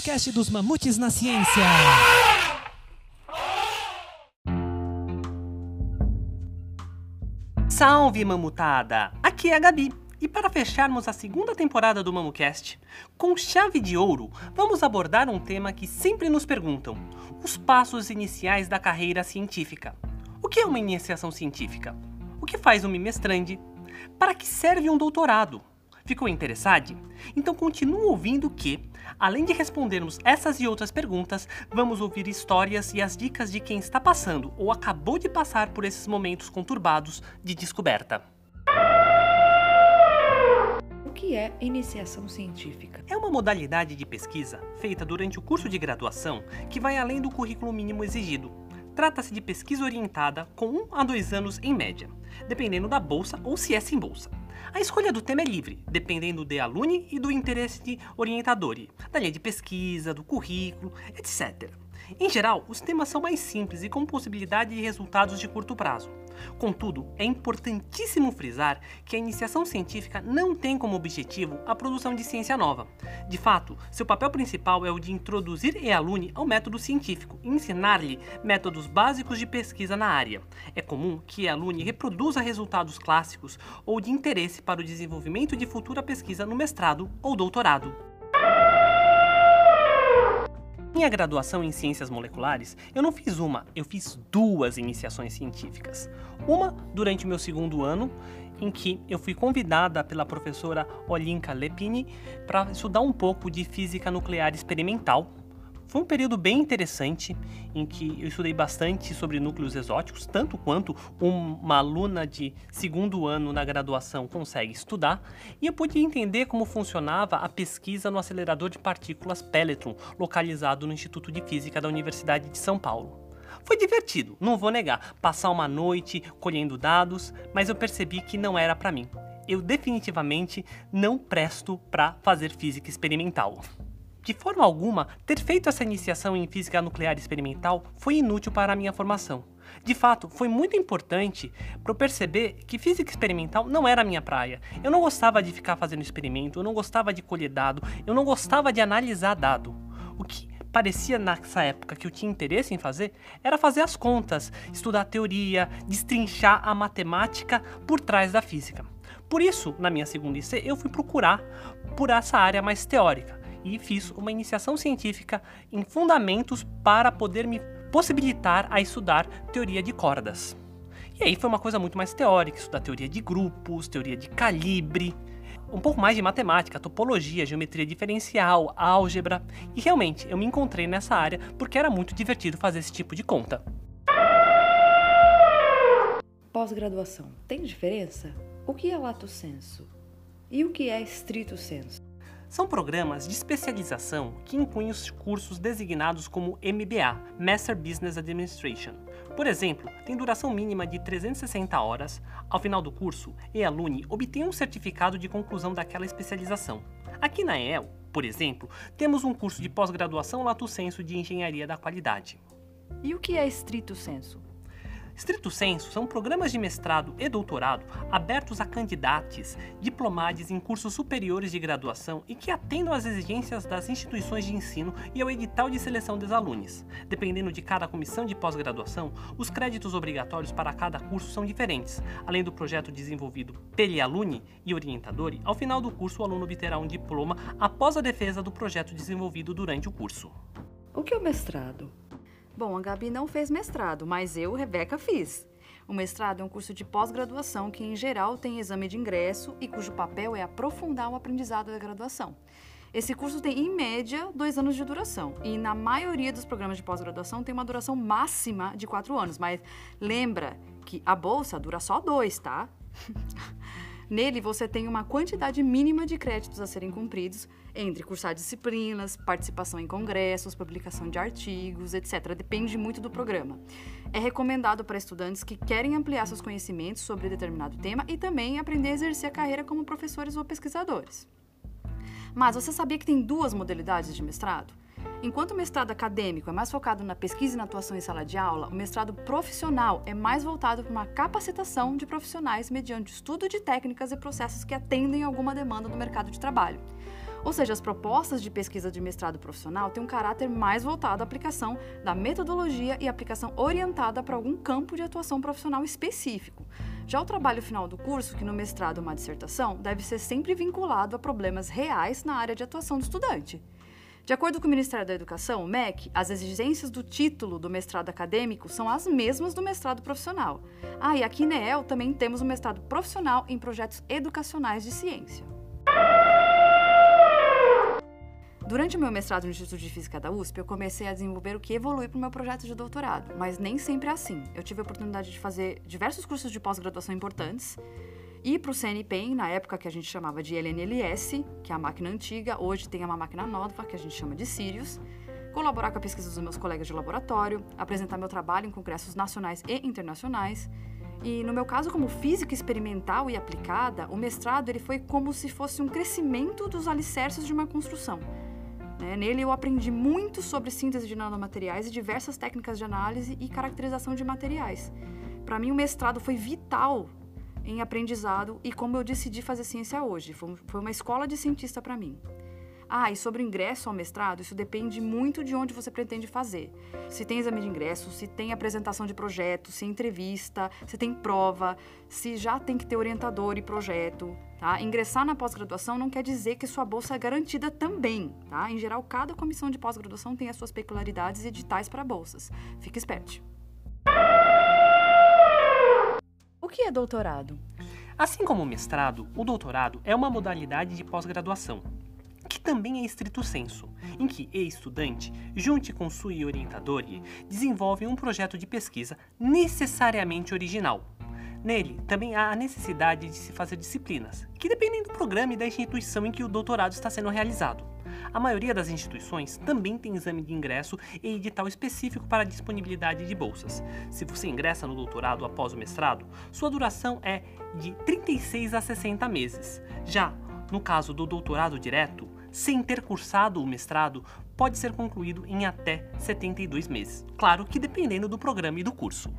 podcast dos Mamutes na Ciência. Salve, mamutada! Aqui é a Gabi. E para fecharmos a segunda temporada do MamuCast, com chave de ouro, vamos abordar um tema que sempre nos perguntam: os passos iniciais da carreira científica. O que é uma iniciação científica? O que faz um mestrande? Para que serve um doutorado? Ficou interessado? Então continue ouvindo que, além de respondermos essas e outras perguntas, vamos ouvir histórias e as dicas de quem está passando ou acabou de passar por esses momentos conturbados de descoberta. O que é iniciação científica? É uma modalidade de pesquisa feita durante o curso de graduação que vai além do currículo mínimo exigido. Trata-se de pesquisa orientada com um a dois anos em média, dependendo da bolsa ou se é sem bolsa. A escolha do tema é livre, dependendo de aluno e do interesse de orientador, da linha de pesquisa, do currículo, etc. Em geral, os temas são mais simples e com possibilidade de resultados de curto prazo. Contudo, é importantíssimo frisar que a iniciação científica não tem como objetivo a produção de ciência nova. De fato, seu papel principal é o de introduzir e alune ao método científico e ensinar-lhe métodos básicos de pesquisa na área. É comum que a alune reproduza resultados clássicos ou de interesse para o desenvolvimento de futura pesquisa no mestrado ou doutorado. Minha graduação em ciências moleculares, eu não fiz uma, eu fiz duas iniciações científicas. Uma durante o meu segundo ano, em que eu fui convidada pela professora Olinka Lepini para estudar um pouco de física nuclear experimental foi um período bem interessante em que eu estudei bastante sobre núcleos exóticos, tanto quanto uma aluna de segundo ano na graduação consegue estudar, e eu pude entender como funcionava a pesquisa no acelerador de partículas Pelletron, localizado no Instituto de Física da Universidade de São Paulo. Foi divertido, não vou negar, passar uma noite colhendo dados, mas eu percebi que não era para mim. Eu definitivamente não presto para fazer física experimental. De forma alguma, ter feito essa iniciação em física nuclear experimental foi inútil para a minha formação. De fato, foi muito importante para eu perceber que física experimental não era a minha praia. Eu não gostava de ficar fazendo experimento, eu não gostava de colher dado, eu não gostava de analisar dado. O que parecia nessa época que eu tinha interesse em fazer era fazer as contas, estudar teoria, destrinchar a matemática por trás da física. Por isso, na minha segunda IC, eu fui procurar por essa área mais teórica e fiz uma iniciação científica em fundamentos para poder me possibilitar a estudar teoria de cordas. E aí foi uma coisa muito mais teórica, estudar teoria de grupos, teoria de calibre, um pouco mais de matemática, topologia, geometria diferencial, álgebra. E realmente eu me encontrei nessa área porque era muito divertido fazer esse tipo de conta. Pós-graduação, tem diferença? O que é lato senso? E o que é estrito senso? São programas de especialização que incluem os cursos designados como MBA, Master Business Administration. Por exemplo, tem duração mínima de 360 horas. Ao final do curso, e alune obtém um certificado de conclusão daquela especialização. Aqui na EEL, por exemplo, temos um curso de pós-graduação lato senso de engenharia da qualidade. E o que é estrito senso? Strito senso, são programas de mestrado e doutorado abertos a candidatos diplomados em cursos superiores de graduação e que atendam às exigências das instituições de ensino e ao edital de seleção dos alunos. Dependendo de cada comissão de pós-graduação, os créditos obrigatórios para cada curso são diferentes. Além do projeto desenvolvido pelo aluno e orientador, ao final do curso o aluno obterá um diploma após a defesa do projeto desenvolvido durante o curso. O que é o mestrado? Bom, a Gabi não fez mestrado, mas eu, Rebeca, fiz. O mestrado é um curso de pós-graduação que, em geral, tem exame de ingresso e cujo papel é aprofundar o aprendizado da graduação. Esse curso tem, em média, dois anos de duração. E na maioria dos programas de pós-graduação tem uma duração máxima de quatro anos. Mas lembra que a bolsa dura só dois, tá? Nele, você tem uma quantidade mínima de créditos a serem cumpridos entre cursar disciplinas, participação em congressos, publicação de artigos, etc. Depende muito do programa. É recomendado para estudantes que querem ampliar seus conhecimentos sobre determinado tema e também aprender a exercer a carreira como professores ou pesquisadores. Mas você sabia que tem duas modalidades de mestrado? Enquanto o mestrado acadêmico é mais focado na pesquisa e na atuação em sala de aula, o mestrado profissional é mais voltado para uma capacitação de profissionais mediante estudo de técnicas e processos que atendem alguma demanda do mercado de trabalho. Ou seja, as propostas de pesquisa de mestrado profissional têm um caráter mais voltado à aplicação da metodologia e aplicação orientada para algum campo de atuação profissional específico. Já o trabalho final do curso, que no mestrado é uma dissertação, deve ser sempre vinculado a problemas reais na área de atuação do estudante. De acordo com o Ministério da Educação, o MEC, as exigências do título do mestrado acadêmico são as mesmas do mestrado profissional. Ah, e aqui na EL também temos o mestrado profissional em projetos educacionais de ciência. Durante o meu mestrado no Instituto de Física da USP, eu comecei a desenvolver o que evolui para o meu projeto de doutorado, mas nem sempre é assim. Eu tive a oportunidade de fazer diversos cursos de pós-graduação importantes, ir para o CNPEM, na época que a gente chamava de LNLS, que é a máquina antiga, hoje tem uma máquina nova, que a gente chama de Sirius, colaborar com a pesquisa dos meus colegas de laboratório, apresentar meu trabalho em congressos nacionais e internacionais. E no meu caso, como física experimental e aplicada, o mestrado ele foi como se fosse um crescimento dos alicerces de uma construção. Né? Nele eu aprendi muito sobre síntese de nanomateriais e diversas técnicas de análise e caracterização de materiais. Para mim, o mestrado foi vital em aprendizado e como eu decidi fazer ciência hoje. Foi uma escola de cientista para mim. Ah, e sobre ingresso ao mestrado, isso depende muito de onde você pretende fazer. Se tem exame de ingresso, se tem apresentação de projeto, se entrevista, se tem prova, se já tem que ter orientador e projeto. Tá? Ingressar na pós-graduação não quer dizer que sua bolsa é garantida também. Tá? Em geral, cada comissão de pós-graduação tem as suas peculiaridades e editais para bolsas. Fique esperto. Que é doutorado? Assim como o mestrado, o doutorado é uma modalidade de pós-graduação, que também é estrito senso, em que o estudante, junto com sua orientador, desenvolve um projeto de pesquisa necessariamente original. Nele, também há a necessidade de se fazer disciplinas, que dependem do programa e da instituição em que o doutorado está sendo realizado. A maioria das instituições também tem exame de ingresso e edital específico para disponibilidade de bolsas. Se você ingressa no doutorado após o mestrado, sua duração é de 36 a 60 meses. Já no caso do doutorado direto, sem ter cursado o mestrado, pode ser concluído em até 72 meses. Claro que dependendo do programa e do curso.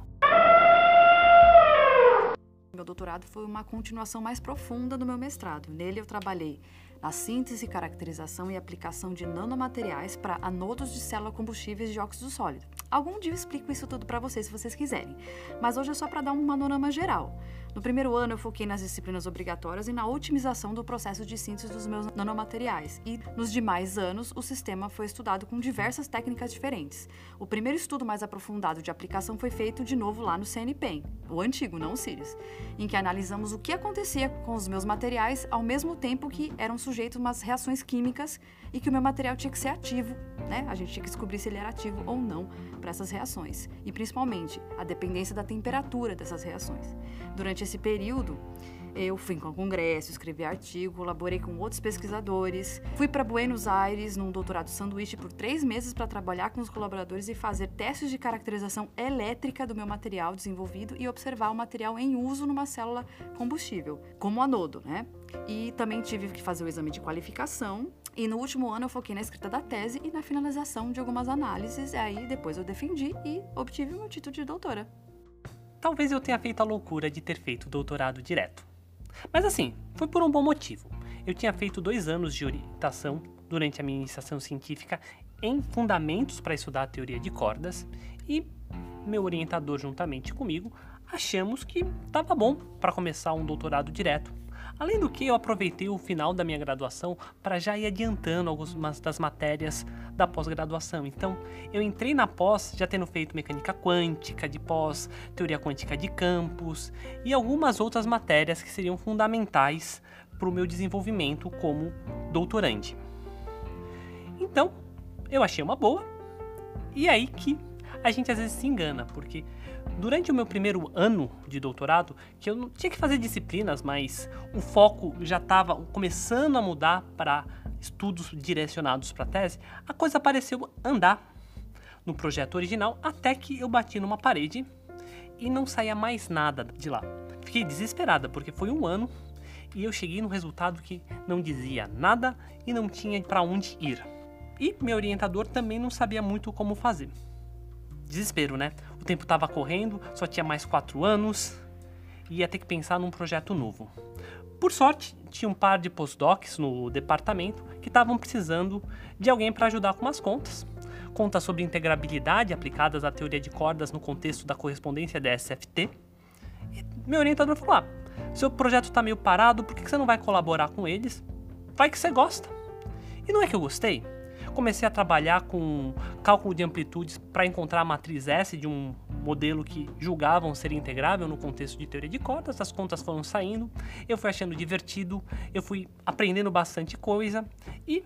Meu doutorado foi uma continuação mais profunda do meu mestrado. Nele eu trabalhei na síntese, caracterização e aplicação de nanomateriais para anodos de célula combustíveis de óxido sólido. Algum dia eu explico isso tudo para vocês se vocês quiserem, mas hoje é só para dar um panorama geral. No primeiro ano, eu foquei nas disciplinas obrigatórias e na otimização do processo de síntese dos meus nanomateriais. E nos demais anos, o sistema foi estudado com diversas técnicas diferentes. O primeiro estudo mais aprofundado de aplicação foi feito de novo lá no CNPEM, o antigo, não o Sirius, em que analisamos o que acontecia com os meus materiais ao mesmo tempo que eram sujeitos a umas reações químicas e que o meu material tinha que ser ativo, né? A gente tinha que descobrir se ele era ativo ou não para essas reações. E principalmente a dependência da temperatura dessas reações. Durante esse período, eu fui com congresso, escrevi artigo, colaborei com outros pesquisadores. Fui para Buenos Aires num doutorado sanduíche por três meses para trabalhar com os colaboradores e fazer testes de caracterização elétrica do meu material desenvolvido e observar o material em uso numa célula combustível, como anodo, né? E também tive que fazer o exame de qualificação. E no último ano eu foquei na escrita da tese e na finalização de algumas análises. E aí depois eu defendi e obtive o meu título de doutora. Talvez eu tenha feito a loucura de ter feito doutorado direto. Mas assim, foi por um bom motivo. Eu tinha feito dois anos de orientação durante a minha iniciação científica em fundamentos para estudar a teoria de cordas e meu orientador juntamente comigo achamos que estava bom para começar um doutorado direto. Além do que, eu aproveitei o final da minha graduação para já ir adiantando algumas das matérias da pós-graduação. Então, eu entrei na pós já tendo feito mecânica quântica de pós, teoria quântica de campos e algumas outras matérias que seriam fundamentais para o meu desenvolvimento como doutorande. Então, eu achei uma boa. E é aí que a gente às vezes se engana, porque durante o meu primeiro ano de doutorado, que eu não tinha que fazer disciplinas, mas o foco já estava começando a mudar para estudos direcionados para tese, a coisa pareceu andar no projeto original até que eu bati numa parede e não saía mais nada de lá. Fiquei desesperada porque foi um ano e eu cheguei no resultado que não dizia nada e não tinha para onde ir. E meu orientador também não sabia muito como fazer desespero, né? O tempo estava correndo, só tinha mais quatro anos, e ia ter que pensar num projeto novo. Por sorte, tinha um par de postdocs no departamento que estavam precisando de alguém para ajudar com umas contas. Contas sobre integrabilidade aplicadas à teoria de cordas no contexto da correspondência DSFT. E meu orientador falou: ah, seu projeto está meio parado, por que você não vai colaborar com eles? Vai que você gosta. E não é que eu gostei. Comecei a trabalhar com cálculo de amplitudes para encontrar a matriz S de um modelo que julgavam ser integrável no contexto de teoria de cordas. As contas foram saindo, eu fui achando divertido, eu fui aprendendo bastante coisa e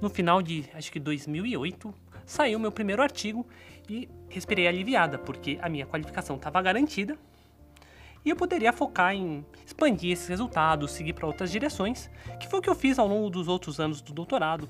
no final de acho que 2008 saiu meu primeiro artigo e respirei aliviada porque a minha qualificação estava garantida e eu poderia focar em expandir esses resultados, seguir para outras direções, que foi o que eu fiz ao longo dos outros anos do doutorado.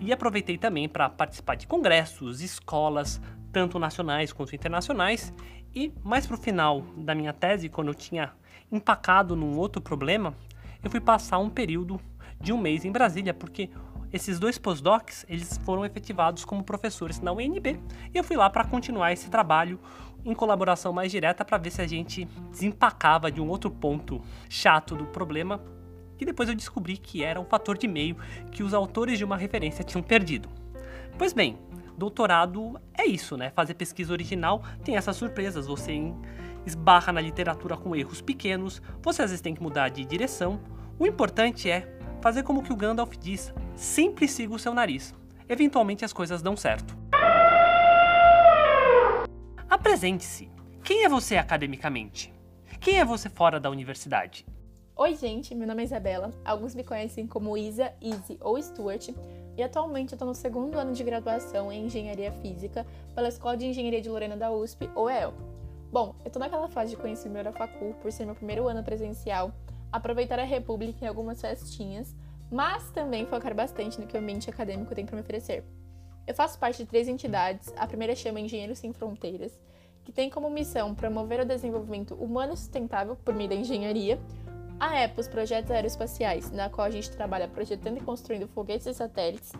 E aproveitei também para participar de congressos, escolas, tanto nacionais quanto internacionais. E mais para o final da minha tese, quando eu tinha empacado num outro problema, eu fui passar um período de um mês em Brasília, porque esses dois postdocs eles foram efetivados como professores na UNB e eu fui lá para continuar esse trabalho em colaboração mais direta para ver se a gente desempacava de um outro ponto chato do problema que depois eu descobri que era um fator de meio que os autores de uma referência tinham perdido. Pois bem, doutorado é isso, né? Fazer pesquisa original tem essas surpresas, você esbarra na literatura com erros pequenos, você às vezes tem que mudar de direção. O importante é fazer como que o Gandalf diz, sempre siga o seu nariz. Eventualmente as coisas dão certo. Apresente-se. Quem é você academicamente? Quem é você fora da universidade? Oi, gente, meu nome é Isabela. Alguns me conhecem como Isa, Izzy ou Stuart. E atualmente eu estou no segundo ano de graduação em Engenharia Física pela Escola de Engenharia de Lorena da USP, ou EL. Bom, eu estou naquela fase de conhecer meu Facul por ser meu primeiro ano presencial, aproveitar a República em algumas festinhas, mas também focar bastante no que o ambiente acadêmico tem para me oferecer. Eu faço parte de três entidades, a primeira chama Engenheiros Sem Fronteiras, que tem como missão promover o desenvolvimento humano sustentável por meio da engenharia, a EPOS Projetos Aeroespaciais, na qual a gente trabalha projetando e construindo foguetes e satélites,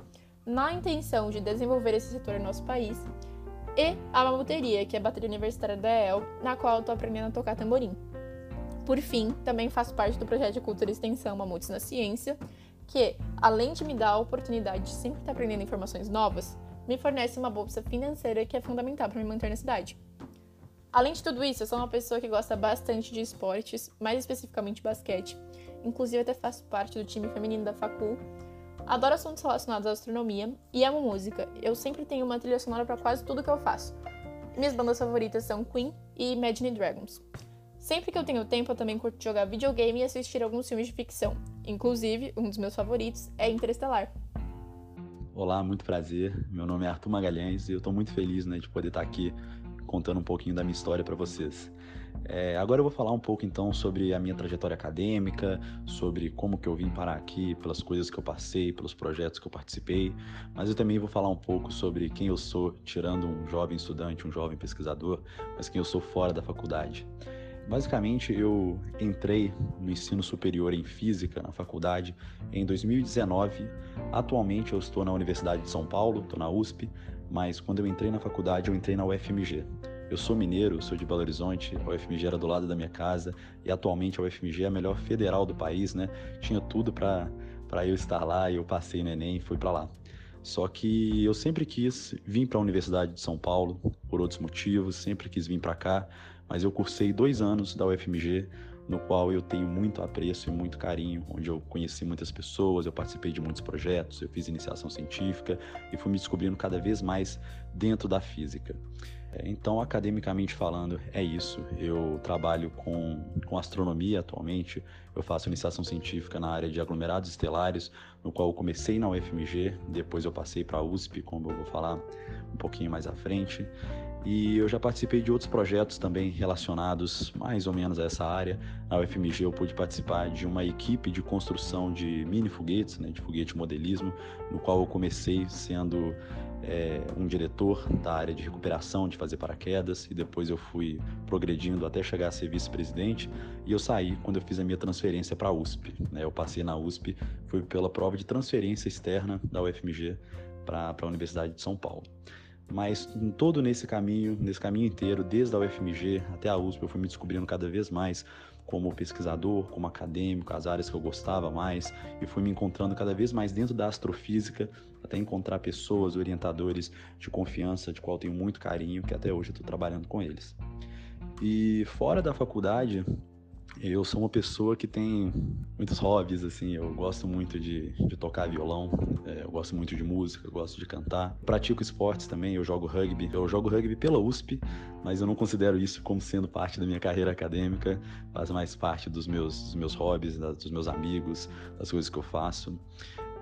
na intenção de desenvolver esse setor no nosso país, e a Mamuteria, que é a bateria universitária da EL, na qual eu estou aprendendo a tocar tamborim. Por fim, também faço parte do projeto de cultura e extensão Mamutes na Ciência, que, além de me dar a oportunidade de sempre estar aprendendo informações novas, me fornece uma bolsa financeira que é fundamental para me manter na cidade. Além de tudo isso, eu sou uma pessoa que gosta bastante de esportes, mais especificamente basquete. Inclusive, até faço parte do time feminino da Facul. Adoro assuntos relacionados à astronomia e amo música. Eu sempre tenho uma trilha sonora para quase tudo que eu faço. Minhas bandas favoritas são Queen e Imagine Dragons. Sempre que eu tenho tempo, eu também curto jogar videogame e assistir alguns filmes de ficção. Inclusive, um dos meus favoritos é Interestelar. Olá, muito prazer. Meu nome é Arthur Magalhães e eu estou muito feliz né, de poder estar aqui contando um pouquinho da minha história para vocês. É, agora eu vou falar um pouco então sobre a minha trajetória acadêmica, sobre como que eu vim parar aqui, pelas coisas que eu passei, pelos projetos que eu participei, mas eu também vou falar um pouco sobre quem eu sou, tirando um jovem estudante, um jovem pesquisador, mas quem eu sou fora da faculdade. Basicamente, eu entrei no ensino superior em física na faculdade em 2019. Atualmente, eu estou na Universidade de São Paulo, estou na USP, mas quando eu entrei na faculdade, eu entrei na UFMG. Eu sou mineiro, sou de Belo Horizonte, a UFMG era do lado da minha casa e atualmente a UFMG é a melhor federal do país, né? Tinha tudo para eu estar lá e eu passei no Enem e fui para lá. Só que eu sempre quis vir para a Universidade de São Paulo por outros motivos, sempre quis vir para cá, mas eu cursei dois anos da UFMG, no qual eu tenho muito apreço e muito carinho, onde eu conheci muitas pessoas, eu participei de muitos projetos, eu fiz iniciação científica e fui me descobrindo cada vez mais dentro da física. É, então, academicamente falando, é isso. Eu trabalho com, com astronomia atualmente, eu faço iniciação científica na área de aglomerados estelares, no qual eu comecei na UFMG, depois eu passei para a USP, como eu vou falar um pouquinho mais à frente. E eu já participei de outros projetos também relacionados mais ou menos a essa área. Na UFMG eu pude participar de uma equipe de construção de mini foguetes, né, de foguete modelismo, no qual eu comecei sendo é, um diretor da área de recuperação de fazer paraquedas e depois eu fui progredindo até chegar a ser vice-presidente e eu saí quando eu fiz a minha transferência para a USP. Né? Eu passei na USP, fui pela prova de transferência externa da UFMG para a Universidade de São Paulo. Mas em todo nesse caminho, nesse caminho inteiro, desde a UFMG até a USP, eu fui me descobrindo cada vez mais como pesquisador, como acadêmico, as áreas que eu gostava mais, e fui me encontrando cada vez mais dentro da astrofísica, até encontrar pessoas, orientadores de confiança, de qual tenho muito carinho, que até hoje eu estou trabalhando com eles. E fora da faculdade, eu sou uma pessoa que tem muitos hobbies, assim, eu gosto muito de, de tocar violão, é, eu gosto muito de música, eu gosto de cantar. Pratico esportes também, eu jogo rugby. Eu jogo rugby pela USP, mas eu não considero isso como sendo parte da minha carreira acadêmica, faz mais parte dos meus, dos meus hobbies, dos meus amigos, das coisas que eu faço.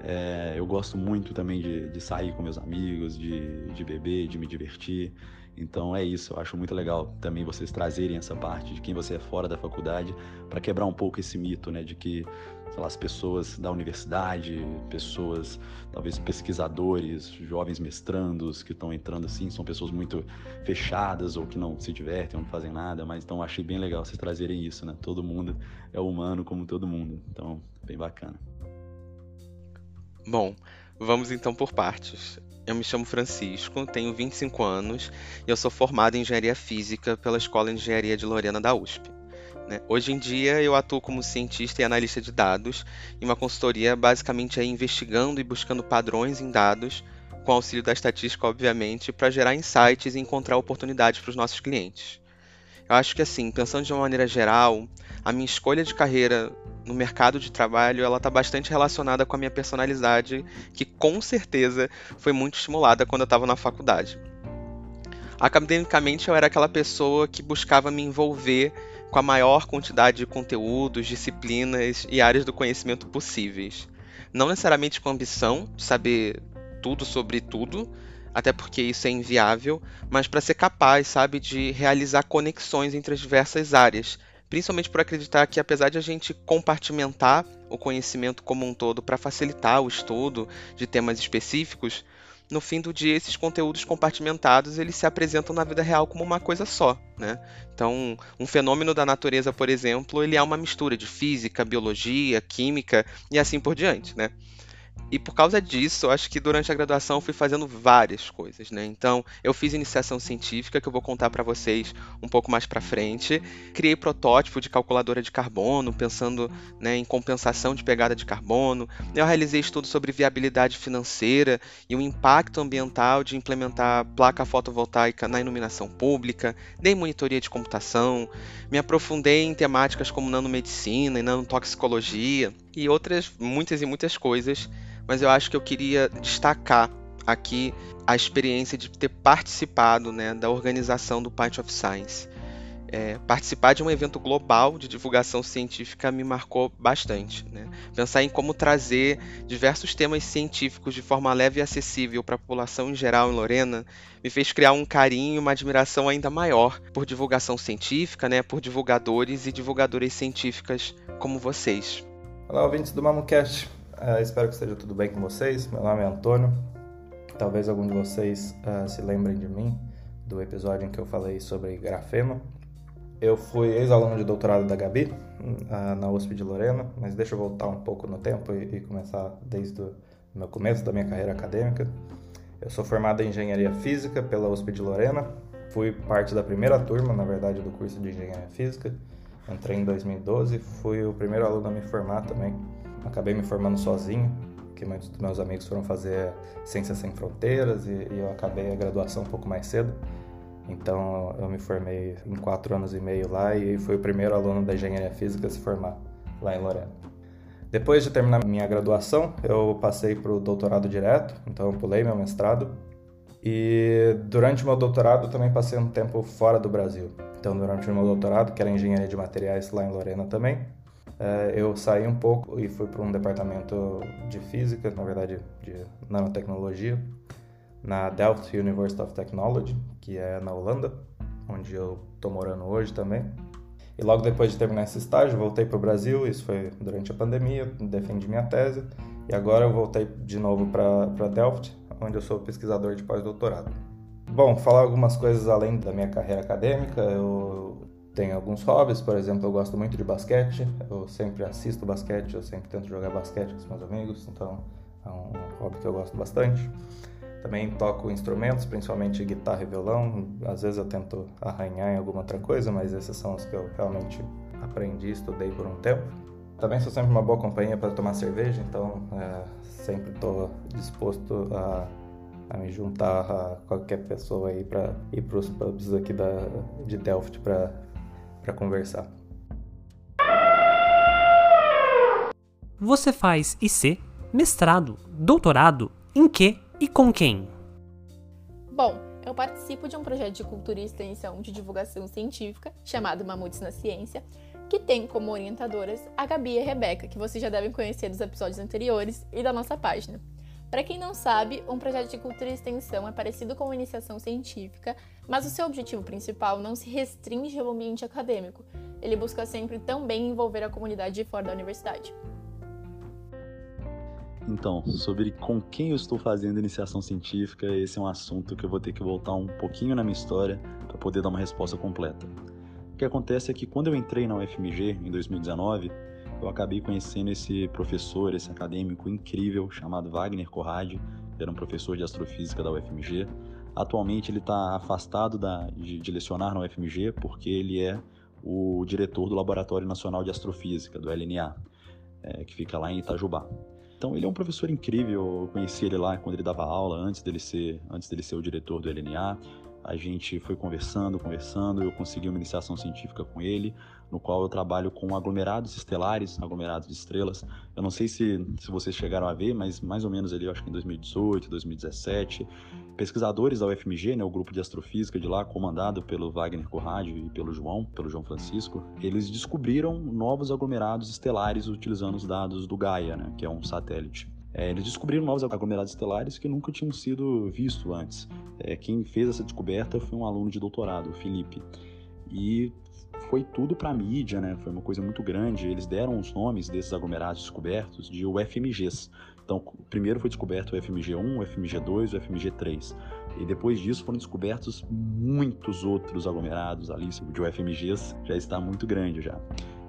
É, eu gosto muito também de, de, sair com meus amigos, de, de beber, de me divertir. Então é isso, eu acho muito legal também vocês trazerem essa parte de quem você é fora da faculdade para quebrar um pouco esse mito, né, de que lá, as pessoas da universidade, pessoas, talvez pesquisadores, jovens mestrandos que estão entrando assim, são pessoas muito fechadas ou que não se divertem, não fazem nada, mas então achei bem legal vocês trazerem isso, né? Todo mundo é humano como todo mundo, então bem bacana. Bom, vamos então por partes. Eu me chamo Francisco, tenho 25 anos e eu sou formado em Engenharia Física pela Escola de Engenharia de Lorena da USP. Né? Hoje em dia eu atuo como cientista e analista de dados em uma consultoria basicamente investigando e buscando padrões em dados, com auxílio da estatística, obviamente, para gerar insights e encontrar oportunidades para os nossos clientes. Eu acho que assim, pensando de uma maneira geral, a minha escolha de carreira no mercado de trabalho, ela está bastante relacionada com a minha personalidade, que com certeza foi muito estimulada quando eu estava na faculdade. Academicamente, eu era aquela pessoa que buscava me envolver com a maior quantidade de conteúdos, disciplinas e áreas do conhecimento possíveis. Não necessariamente com ambição de saber tudo sobre tudo, até porque isso é inviável, mas para ser capaz, sabe, de realizar conexões entre as diversas áreas, principalmente por acreditar que apesar de a gente compartimentar o conhecimento como um todo para facilitar o estudo de temas específicos, no fim do dia esses conteúdos compartimentados eles se apresentam na vida real como uma coisa só, né? Então, um fenômeno da natureza, por exemplo, ele é uma mistura de física, biologia, química e assim por diante, né? E por causa disso, acho que durante a graduação eu fui fazendo várias coisas, né? Então, eu fiz iniciação científica, que eu vou contar para vocês um pouco mais para frente. Criei protótipo de calculadora de carbono, pensando né, em compensação de pegada de carbono. Eu realizei estudos sobre viabilidade financeira e o impacto ambiental de implementar placa fotovoltaica na iluminação pública. Dei monitoria de computação. Me aprofundei em temáticas como nanomedicina e nanotoxicologia e outras muitas e muitas coisas mas eu acho que eu queria destacar aqui a experiência de ter participado né, da organização do Pint of Science. É, participar de um evento global de divulgação científica me marcou bastante. Né? Pensar em como trazer diversos temas científicos de forma leve e acessível para a população em geral em Lorena me fez criar um carinho e uma admiração ainda maior por divulgação científica, né? por divulgadores e divulgadoras científicas como vocês. Olá, ouvintes do MamoCast. Uh, espero que esteja tudo bem com vocês. Meu nome é Antônio. Talvez algum de vocês uh, se lembrem de mim, do episódio em que eu falei sobre grafeno. Eu fui ex-aluno de doutorado da Gabi, uh, na USP de Lorena, mas deixa eu voltar um pouco no tempo e, e começar desde o meu começo da minha carreira acadêmica. Eu sou formado em Engenharia Física pela USP de Lorena. Fui parte da primeira turma, na verdade, do curso de Engenharia Física. Entrei em 2012, fui o primeiro aluno a me formar também acabei me formando sozinho, que muitos dos meus amigos foram fazer Ciências Sem Fronteiras e, e eu acabei a graduação um pouco mais cedo. Então eu me formei em quatro anos e meio lá e fui o primeiro aluno da engenharia física a se formar lá em Lorena. Depois de terminar minha graduação, eu passei para o doutorado direto, então eu pulei meu mestrado. E durante meu doutorado também passei um tempo fora do Brasil. Então durante o meu doutorado, que era engenharia de materiais lá em Lorena também, é, eu saí um pouco e fui para um departamento de física, na verdade de nanotecnologia, na Delft University of Technology, que é na Holanda, onde eu estou morando hoje também. E logo depois de terminar esse estágio, voltei para o Brasil, isso foi durante a pandemia, defendi minha tese, e agora eu voltei de novo para Delft, onde eu sou pesquisador de pós-doutorado. Bom, falar algumas coisas além da minha carreira acadêmica, eu tenho alguns hobbies, por exemplo, eu gosto muito de basquete, eu sempre assisto basquete, eu sempre tento jogar basquete com os meus amigos, então é um hobby que eu gosto bastante. Também toco instrumentos, principalmente guitarra e violão. Às vezes eu tento arranhar em alguma outra coisa, mas esses são os que eu realmente aprendi, estudei por um tempo. Também sou sempre uma boa companhia para tomar cerveja, então é, sempre estou disposto a, a, me juntar a qualquer pessoa aí para ir para os pubs aqui da, de Delft para conversar. Você faz IC, mestrado, doutorado, em que e com quem? Bom, eu participo de um projeto de cultura e extensão de divulgação científica chamado Mamutes na Ciência, que tem como orientadoras a Gabi e a Rebeca, que vocês já devem conhecer dos episódios anteriores e da nossa página. Para quem não sabe, um projeto de cultura e extensão é parecido com uma iniciação científica, mas o seu objetivo principal não se restringe ao ambiente acadêmico. Ele busca sempre também envolver a comunidade de fora da universidade. Então, sobre com quem eu estou fazendo iniciação científica, esse é um assunto que eu vou ter que voltar um pouquinho na minha história para poder dar uma resposta completa. O que acontece é que quando eu entrei na UFMG em 2019, eu acabei conhecendo esse professor, esse acadêmico incrível chamado Wagner Corradi, que era um professor de astrofísica da UFMG. Atualmente ele está afastado da, de, de lecionar na UFMG porque ele é o diretor do Laboratório Nacional de Astrofísica, do LNA, é, que fica lá em Itajubá. Então ele é um professor incrível, eu conheci ele lá quando ele dava aula, antes dele ser, antes dele ser o diretor do LNA. A gente foi conversando, conversando, eu consegui uma iniciação científica com ele, no qual eu trabalho com aglomerados estelares, aglomerados de estrelas. Eu não sei se, se vocês chegaram a ver, mas mais ou menos ali, eu acho que em 2018, 2017, pesquisadores da UFMG, né, o grupo de astrofísica de lá, comandado pelo Wagner Corradi e pelo João, pelo João Francisco, eles descobriram novos aglomerados estelares utilizando os dados do Gaia, né, que é um satélite. É, eles descobriram novos aglomerados estelares que nunca tinham sido vistos antes. É, quem fez essa descoberta foi um aluno de doutorado, o Felipe. E foi tudo para a mídia, né? Foi uma coisa muito grande. Eles deram os nomes desses aglomerados descobertos de UFMGs. Então, primeiro foi descoberto o FMG1, o FMG2, o FMG3. E depois disso foram descobertos muitos outros aglomerados ali, de UFMGs já está muito grande já.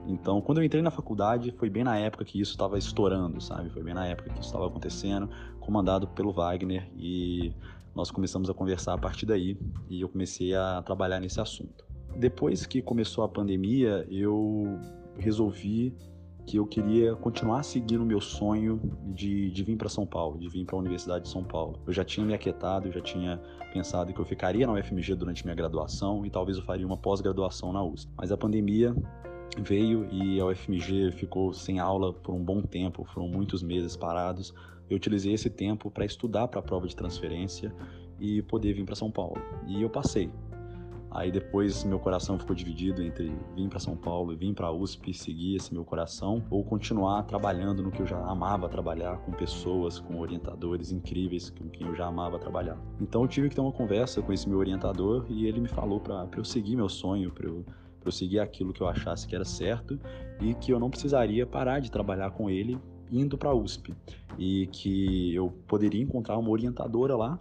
Então, quando eu entrei na faculdade, foi bem na época que isso estava estourando, sabe? Foi bem na época que isso estava acontecendo, comandado pelo Wagner, e nós começamos a conversar a partir daí, e eu comecei a trabalhar nesse assunto. Depois que começou a pandemia, eu resolvi que eu queria continuar seguindo o meu sonho de, de vir para São Paulo, de vir para a Universidade de São Paulo. Eu já tinha me aquietado, eu já tinha pensado que eu ficaria na UFMG durante minha graduação e talvez eu faria uma pós-graduação na USP. Mas a pandemia veio e a UFMG ficou sem aula por um bom tempo, foram muitos meses parados. Eu utilizei esse tempo para estudar para a prova de transferência e poder vir para São Paulo. E eu passei. Aí depois meu coração ficou dividido entre vir para São Paulo vir para a USP, seguir esse meu coração, ou continuar trabalhando no que eu já amava trabalhar, com pessoas, com orientadores incríveis com quem eu já amava trabalhar. Então eu tive que ter uma conversa com esse meu orientador e ele me falou para eu seguir meu sonho, para eu seguir aquilo que eu achasse que era certo e que eu não precisaria parar de trabalhar com ele indo para a USP e que eu poderia encontrar uma orientadora lá,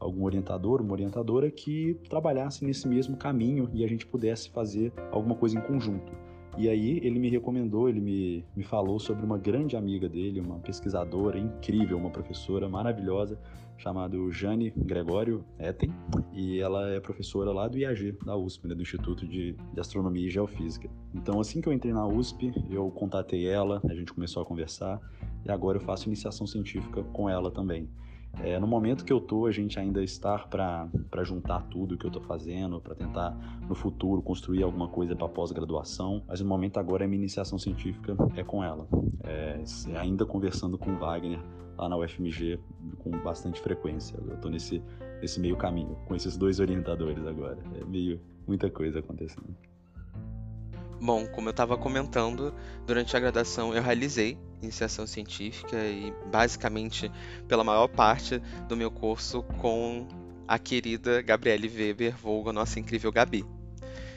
algum orientador, uma orientadora que trabalhasse nesse mesmo caminho e a gente pudesse fazer alguma coisa em conjunto. E aí ele me recomendou, ele me, me falou sobre uma grande amiga dele, uma pesquisadora incrível, uma professora maravilhosa, chamada Jane Gregório Etten, e ela é professora lá do IAG, da USP, né, do Instituto de, de Astronomia e Geofísica. Então assim que eu entrei na USP, eu contatei ela, a gente começou a conversar, e agora eu faço iniciação científica com ela também. É, no momento que eu tô, a gente ainda estar para juntar tudo que eu tô fazendo, para tentar no futuro construir alguma coisa para pós-graduação, mas no momento agora a minha iniciação científica é com ela. É, ainda conversando com o Wagner lá na UFMG com bastante frequência. Eu tô nesse, nesse meio caminho, com esses dois orientadores agora. É meio muita coisa acontecendo. Bom, como eu estava comentando, durante a graduação eu realizei iniciação científica e basicamente pela maior parte do meu curso com a querida Gabriele Weber, vulgo nossa incrível Gabi.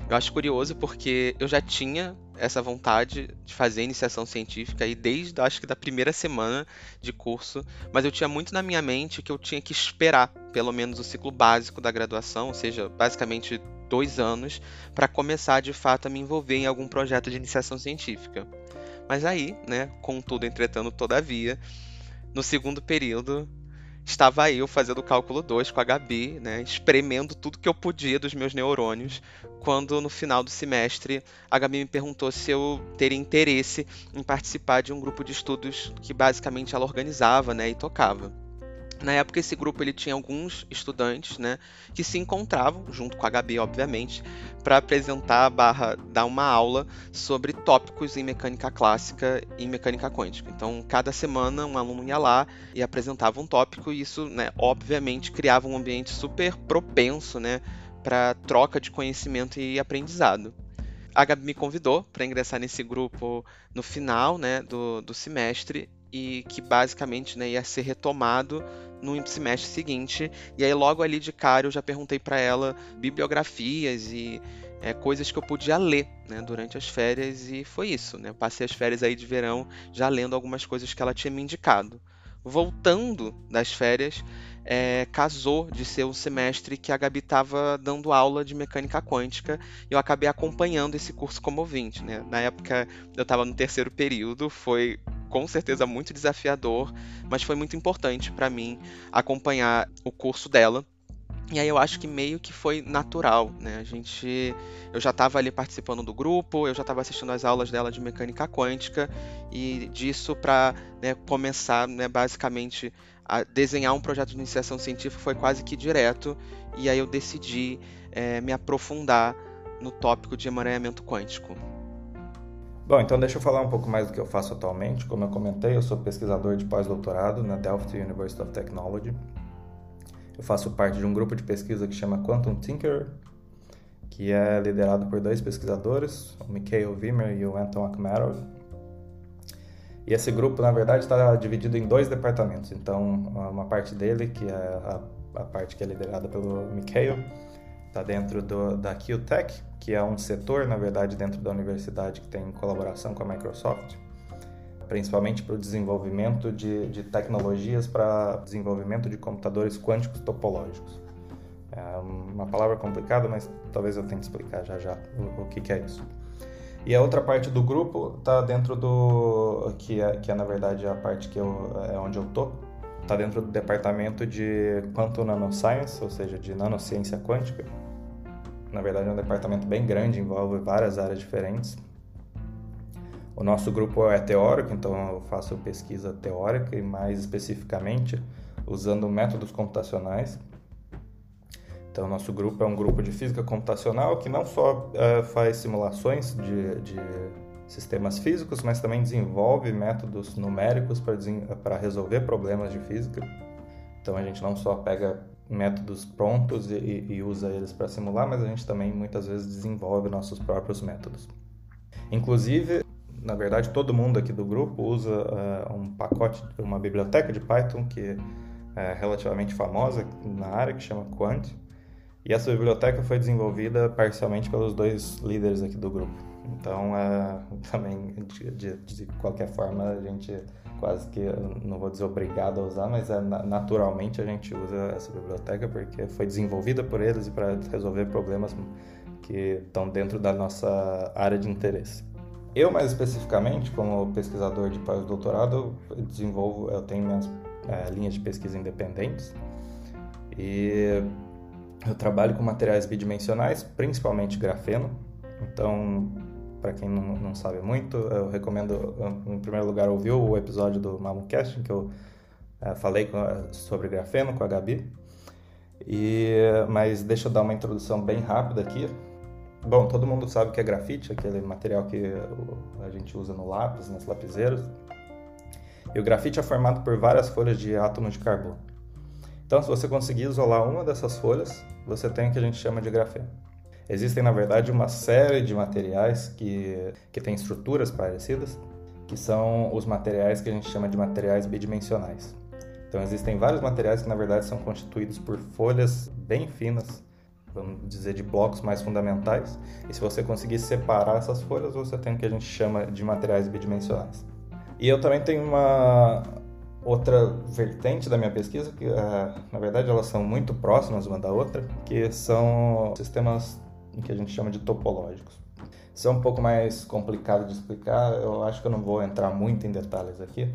Eu acho curioso porque eu já tinha essa vontade de fazer iniciação científica e desde acho que da primeira semana de curso, mas eu tinha muito na minha mente que eu tinha que esperar pelo menos o ciclo básico da graduação, ou seja, basicamente dois anos, para começar de fato a me envolver em algum projeto de iniciação científica. Mas aí, né, contudo, entretanto, todavia, no segundo período, estava eu fazendo o cálculo 2 com a Gabi, né, espremendo tudo que eu podia dos meus neurônios, quando no final do semestre a Gabi me perguntou se eu teria interesse em participar de um grupo de estudos que basicamente ela organizava né, e tocava. Na época, esse grupo ele tinha alguns estudantes, né, que se encontravam, junto com a Gabi, obviamente, para apresentar barra dar uma aula sobre tópicos em mecânica clássica e mecânica quântica. Então, cada semana um aluno ia lá e apresentava um tópico e isso, né, obviamente, criava um ambiente super propenso, né, para troca de conhecimento e aprendizado. A Gabi me convidou para ingressar nesse grupo no final, né, do, do semestre e que basicamente né, ia ser retomado no semestre seguinte. E aí, logo ali de cara, eu já perguntei para ela bibliografias e é, coisas que eu podia ler né, durante as férias, e foi isso. Né? Eu passei as férias aí de verão já lendo algumas coisas que ela tinha me indicado. Voltando das férias, é, casou de ser o semestre que a Gabi estava dando aula de mecânica quântica e eu acabei acompanhando esse curso como ouvinte. Né? Na época eu estava no terceiro período, foi com certeza muito desafiador, mas foi muito importante para mim acompanhar o curso dela. E aí eu acho que meio que foi natural, né? A gente, eu já estava ali participando do grupo, eu já estava assistindo as aulas dela de mecânica quântica e disso para né, começar, né, basicamente desenhar um projeto de iniciação científica foi quase que direto. E aí eu decidi é, me aprofundar no tópico de emaranhamento quântico. Bom, então deixa eu falar um pouco mais do que eu faço atualmente. Como eu comentei, eu sou pesquisador de pós-doutorado na Delft University of Technology. Eu faço parte de um grupo de pesquisa que chama Quantum Tinker, que é liderado por dois pesquisadores, o Mikhail Wimmer e o Anton Akhmerov. E esse grupo, na verdade, está dividido em dois departamentos. Então, uma parte dele, que é a, a parte que é liderada pelo Mikhail, está dentro do, da QTech, que é um setor, na verdade, dentro da universidade que tem colaboração com a Microsoft, principalmente para o desenvolvimento de, de tecnologias para desenvolvimento de computadores quânticos topológicos. É uma palavra complicada, mas talvez eu tente explicar já já o, o que, que é isso. E a outra parte do grupo está dentro do que é, que é na verdade a parte que eu, é onde eu tô, está dentro do departamento de Quantum Nanoscience, ou seja, de nanociência quântica na verdade, é um departamento bem grande, envolve várias áreas diferentes. O nosso grupo é teórico, então eu faço pesquisa teórica e mais especificamente usando métodos computacionais. Então, nosso grupo é um grupo de física computacional que não só uh, faz simulações de, de, sistemas físicos, mas também desenvolve métodos numéricos para resolver problemas de física. Então, a gente não só pega métodos prontos e, e usa eles para simular, mas a gente também muitas vezes desenvolve nossos próprios métodos. Inclusive, na verdade, todo mundo aqui do grupo usa uh, um pacote, uma biblioteca de Python que é relativamente famosa na área, que chama Quant. E essa biblioteca foi desenvolvida parcialmente pelos dois líderes aqui do grupo. Então, uh, também, de, de, qualquer forma, a gente quase que, não vou dizer obrigado a usar, mas é, naturalmente a gente usa essa biblioteca porque foi desenvolvida por eles para resolver problemas que estão dentro da nossa área de interesse. Eu, mais especificamente, como pesquisador de pós-doutorado, desenvolvo, eu tenho minhas é, linhas de pesquisa independentes e eu trabalho com materiais bidimensionais, principalmente grafeno. Então, para quem não, não, sabe muito, eu recomendo, em primeiro lugar, ouvir o episódio do Mamocast, que eu é, falei com, sobre grafeno com a Gabi. E, mas deixa eu dar uma introdução bem rápida aqui. Bom, todo mundo sabe que é grafite, aquele material que a gente usa no lápis, nas lapiseiras. E o grafite é formado por várias folhas de átomos de carbono. Então, se você conseguir isolar uma dessas folhas, você tem o que a gente chama de grafeno. Existem, na verdade, uma série de materiais que, que têm estruturas parecidas, que são os materiais que a gente chama de materiais bidimensionais. Então, existem vários materiais que, na verdade, são constituídos por folhas bem finas, vamos dizer, de blocos mais fundamentais. E se você conseguir separar essas folhas, você tem o que a gente chama de materiais bidimensionais. E eu também tenho uma outra vertente da minha pesquisa, que uh, na verdade elas são muito próximas uma da outra, que são sistemas que a gente chama de topológicos. Isso é um pouco mais complicado de explicar, eu acho que eu não vou entrar muito em detalhes aqui.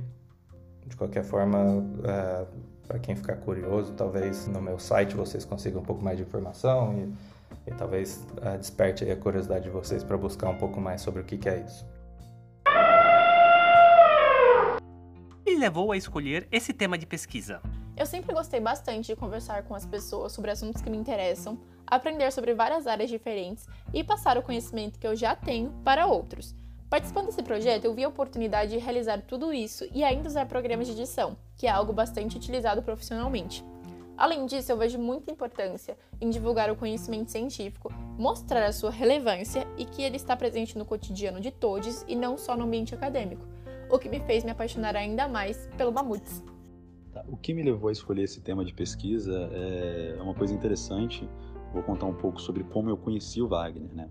De qualquer forma, é, para quem ficar curioso, talvez no meu site vocês consigam um pouco mais de informação e, e talvez uh, desperte a curiosidade de vocês para buscar um pouco mais sobre o que, que é isso. Levou a escolher esse tema de pesquisa. Eu sempre gostei bastante de conversar com as pessoas sobre assuntos que me interessam, aprender sobre várias áreas diferentes e passar o conhecimento que eu já tenho para outros. Participando desse projeto, eu vi a oportunidade de realizar tudo isso e ainda usar programas de edição, que é algo bastante utilizado profissionalmente. Além disso, eu vejo muita importância em divulgar o conhecimento científico, mostrar a sua relevância e que ele está presente no cotidiano de todos e não só no ambiente acadêmico, o que me fez me apaixonar ainda mais pelo Mamutes. Tá, o que me levou a escolher esse tema de pesquisa é uma coisa interessante. Vou contar um pouco sobre como eu conheci o Wagner, né?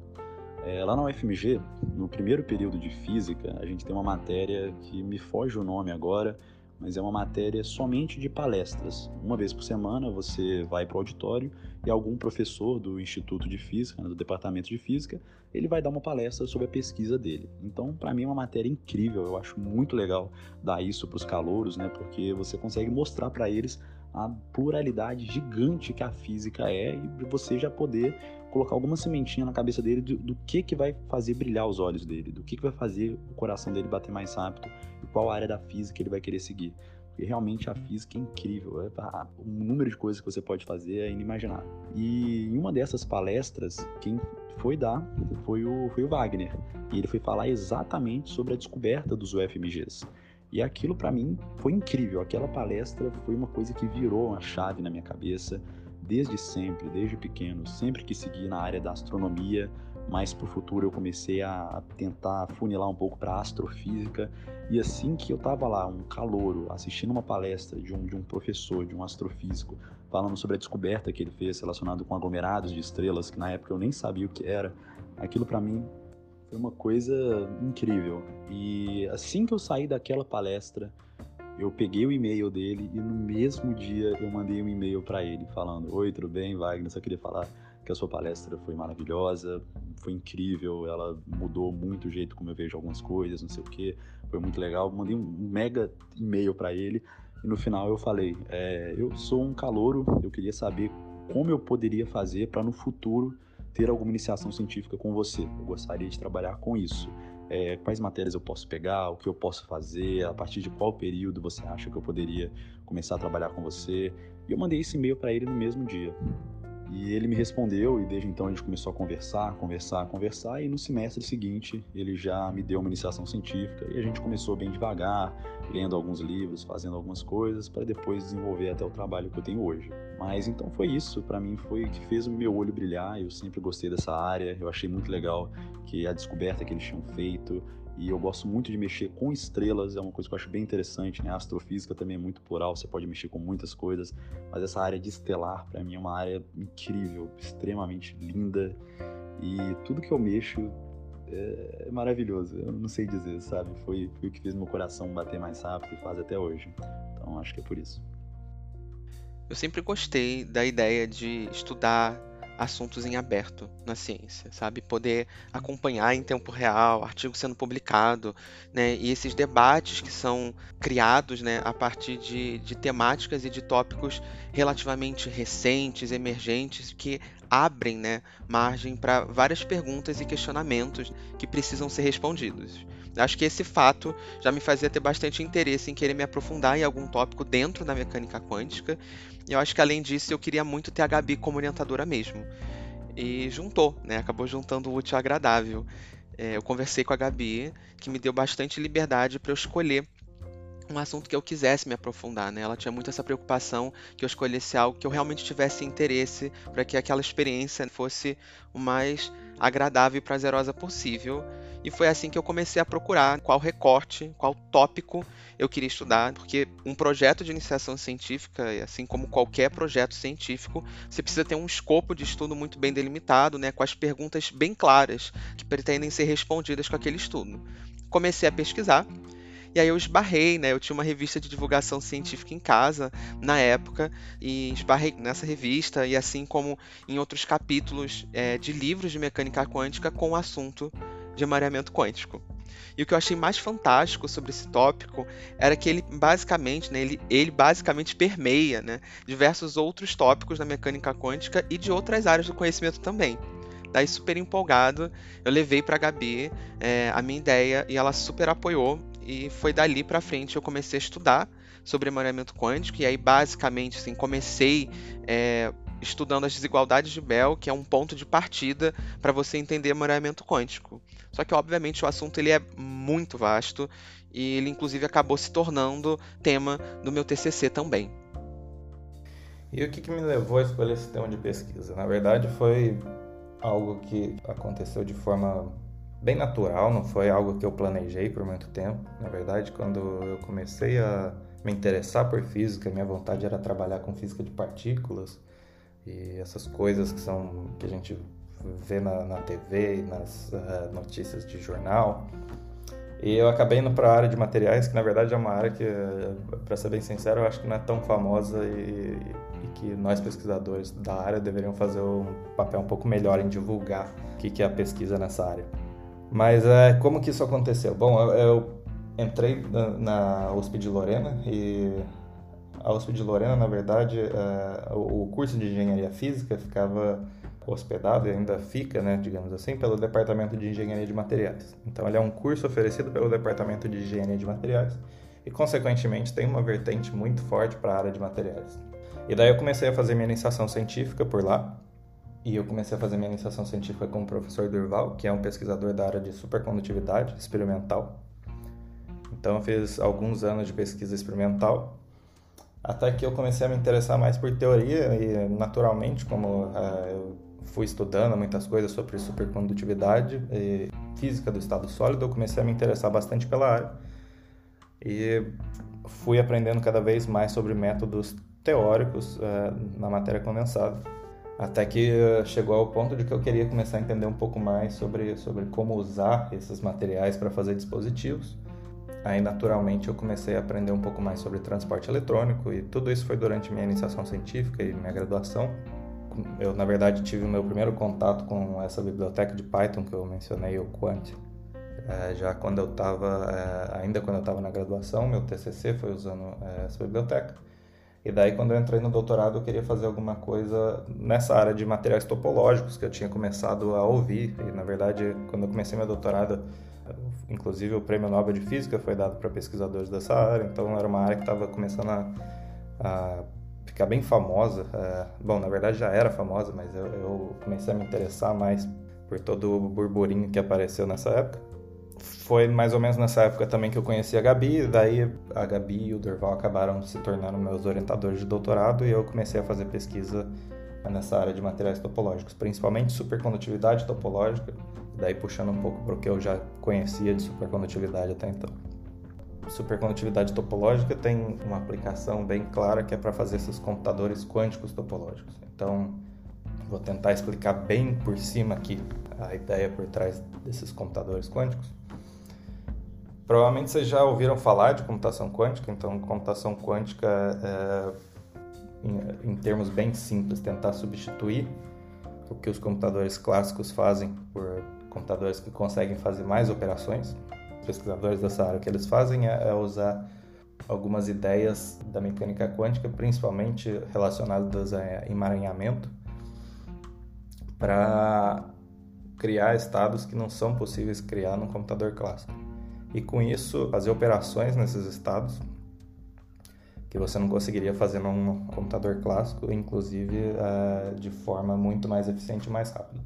É, lá na UFMG, no primeiro período de física, a gente tem uma matéria que me foge o nome agora, mas é uma matéria somente de palestras. Uma vez por semana você vai para o auditório e algum professor do Instituto de Física, né, do Departamento de Física, ele vai dar uma palestra sobre a pesquisa dele. Então, para mim é uma matéria incrível, eu acho muito legal dar isso para os calouros, né, porque você consegue mostrar para eles a pluralidade gigante que a física é e você já poder colocar alguma sementinha na cabeça dele do, do, que que vai fazer brilhar os olhos dele, do que que vai fazer o coração dele bater mais rápido e qual área da física ele vai querer seguir. Porque realmente a física é incrível, é, o número de coisas que você pode fazer é inimaginável. E em uma dessas palestras, quem foi dar foi o, foi o Wagner, e ele foi falar exatamente sobre a descoberta dos UFMGs. E aquilo para mim foi incrível. Aquela palestra foi uma coisa que virou uma chave na minha cabeça desde sempre, desde pequeno, sempre que segui na área da astronomia, mas para o futuro eu comecei a tentar funilar um pouco para astrofísica. E assim que eu estava lá, um calouro, assistindo uma palestra de um, de um professor, de um astrofísico, falando sobre a descoberta que ele fez relacionado com aglomerados de estrelas, que na época eu nem sabia o que era, aquilo para mim foi uma coisa incrível. E assim que eu saí daquela palestra, eu peguei o e-mail dele e no mesmo dia eu mandei um e-mail para ele falando: Oi, tudo bem, Wagner? Só queria falar que a sua palestra foi maravilhosa, foi incrível, ela mudou muito o jeito como eu vejo algumas coisas, não sei o que, foi muito legal. Mandei um mega e-mail para ele e no final eu falei: é, Eu sou um calouro, eu queria saber como eu poderia fazer para no futuro ter alguma iniciação científica com você. Eu gostaria de trabalhar com isso é, quais matérias eu posso pegar, o que eu posso fazer, a partir de qual período você acha que eu poderia começar a trabalhar com você. E eu mandei esse e-mail para ele no mesmo dia. E ele me respondeu, e desde então a gente começou a conversar, conversar, conversar, e no semestre seguinte ele já me deu uma iniciação científica, e a gente começou bem devagar, lendo alguns livros, fazendo algumas coisas, para depois desenvolver até o trabalho que eu tenho hoje. Mas então foi isso, para mim foi o que fez o meu olho brilhar, eu sempre gostei dessa área, eu achei muito legal que a descoberta que eles tinham feito, e eu gosto muito de mexer com estrelas, é uma coisa que eu acho bem interessante, né? A astrofísica também é muito plural, você pode mexer com muitas coisas, mas essa área de estelar, para mim, é uma área incrível, extremamente linda, e tudo que eu mexo é, maravilhoso, eu não sei dizer, sabe? Foi, foi o que fez meu coração bater mais rápido e faz até hoje. Então acho que é por isso. Eu sempre gostei da ideia de estudar assuntos em aberto na ciência, sabe? Poder acompanhar em tempo real, artigo sendo publicado, né? E esses debates que são criados, né, a partir de, de temáticas e de tópicos relativamente recentes, emergentes, que abrem, né, margem para várias perguntas e questionamentos que precisam ser respondidos. Acho que esse fato já me fazia ter bastante interesse em querer me aprofundar em algum tópico dentro da mecânica quântica. E eu acho que além disso eu queria muito ter a Gabi como orientadora mesmo. E juntou, né? Acabou juntando o útil ao agradável. É, eu conversei com a Gabi, que me deu bastante liberdade para eu escolher um assunto que eu quisesse me aprofundar, né? Ela tinha muito essa preocupação que eu escolhesse algo que eu realmente tivesse interesse para que aquela experiência fosse o mais agradável e prazerosa possível. E foi assim que eu comecei a procurar qual recorte, qual tópico eu queria estudar, porque um projeto de iniciação científica, assim como qualquer projeto científico, você precisa ter um escopo de estudo muito bem delimitado, né, com as perguntas bem claras que pretendem ser respondidas com aquele estudo. Comecei a pesquisar e aí eu esbarrei, né? Eu tinha uma revista de divulgação científica em casa na época e esbarrei nessa revista e assim como em outros capítulos é, de livros de mecânica quântica com o assunto de mareamento quântico. E o que eu achei mais fantástico sobre esse tópico era que ele basicamente, né, ele, ele basicamente permeia né, diversos outros tópicos da mecânica quântica e de outras áreas do conhecimento também. Daí, super empolgado, eu levei para a Gabi é, a minha ideia e ela super apoiou. E foi dali para frente eu comecei a estudar sobre emaranhamento quântico. E aí, basicamente, assim, comecei é, estudando as desigualdades de Bell, que é um ponto de partida para você entender emaranhamento quântico. Só que, obviamente, o assunto ele é muito vasto e ele, inclusive, acabou se tornando tema do meu TCC também. E o que, que me levou a escolher esse tema de pesquisa? Na verdade, foi algo que aconteceu de forma bem natural, não foi algo que eu planejei por muito tempo. Na verdade, quando eu comecei a me interessar por física, minha vontade era trabalhar com física de partículas e essas coisas que são que a gente vê na, na TV nas uh, notícias de jornal. E eu acabei indo para a área de materiais, que na verdade é uma área que, para ser bem sincero, eu acho que não é tão famosa e, e, que nós pesquisadores da área deveriam fazer um papel um pouco melhor em divulgar o que, que é a pesquisa nessa área. Mas é, como que isso aconteceu? Bom, eu, eu entrei na, USP de Lorena e a USP de Lorena, na verdade, o curso de engenharia física ficava hospedado e ainda fica, né, digamos assim, pelo Departamento de Engenharia de Materiais. Então, ele é um curso oferecido pelo Departamento de Engenharia de Materiais e, consequentemente, tem uma vertente muito forte para a área de materiais. E daí eu comecei a fazer minha iniciação científica por lá. E eu comecei a fazer minha iniciação científica com o professor Durval, que é um pesquisador da área de supercondutividade experimental. Então eu fiz alguns anos de pesquisa experimental, até que eu comecei a me interessar mais por teoria e naturalmente, como uh, eu fui estudando muitas coisas sobre supercondutividade e física do estado sólido, eu comecei a me interessar bastante pela área. E fui aprendendo cada vez mais sobre métodos teóricos uh, na matéria condensada. Até que uh, chegou ao ponto de que eu queria começar a entender um pouco mais sobre, sobre como usar esses materiais para fazer dispositivos. Aí, naturalmente, eu comecei a aprender um pouco mais sobre transporte eletrônico e tudo isso foi durante minha iniciação científica e minha graduação. Eu, na verdade, tive o meu primeiro contato com essa biblioteca de Python que eu mencionei, o Quant, é, já quando eu estava, é, ainda quando eu estava na graduação, meu TCC foi usando é, essa biblioteca. E daí, quando eu entrei no doutorado, eu queria fazer alguma coisa nessa área de materiais topológicos que eu tinha começado a ouvir. E, na verdade, quando eu comecei meu doutorado, inclusive o prêmio Nobel de Física foi dado para pesquisadores dessa área, então era uma área que estava começando a, a, ficar bem famosa. É, bom, na verdade já era famosa, mas eu, eu comecei a me interessar mais por todo o burburinho que apareceu nessa época foi mais ou menos nessa época também que eu conheci a Gabi, daí a Gabi e o Durval acabaram se tornando meus orientadores de doutorado e eu comecei a fazer pesquisa nessa área de materiais topológicos, principalmente supercondutividade topológica, daí puxando um pouco para o que eu já conhecia de supercondutividade até então. Supercondutividade topológica tem uma aplicação bem clara que é para fazer esses computadores quânticos topológicos. Então, vou tentar explicar bem por cima aqui a ideia por trás desses computadores quânticos. Provavelmente vocês já ouviram falar de computação quântica, então computação quântica é, em, em termos bem simples, tentar substituir o que os computadores clássicos fazem por computadores que conseguem fazer mais operações. Pesquisadores dessa área, o que eles fazem é, é usar algumas ideias da mecânica quântica, principalmente relacionadas a emaranhamento, para criar estados que não são possíveis criar num computador clássico e com isso fazer operações nesses estados que você não conseguiria fazer num computador clássico, inclusive uh, de forma muito mais eficiente e mais rápida.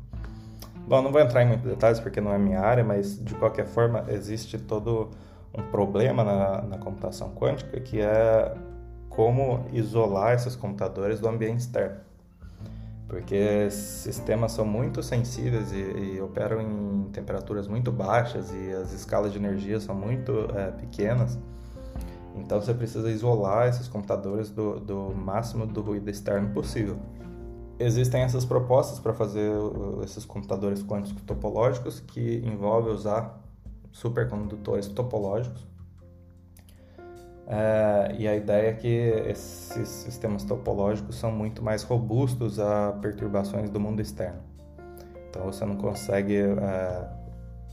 Bom, não vou entrar em muitos detalhes porque não é minha área, mas de qualquer forma existe todo um problema na, na computação quântica que é como isolar esses computadores do ambiente externo porque sistemas são muito sensíveis e, e, operam em temperaturas muito baixas e as escalas de energia são muito é, pequenas. Então você precisa isolar esses computadores do, do máximo do ruído externo possível. Existem essas propostas para fazer esses computadores quânticos topológicos que envolve usar supercondutores topológicos é, e a ideia é que esses sistemas topológicos são muito mais robustos a perturbações do mundo externo. Então você não consegue é,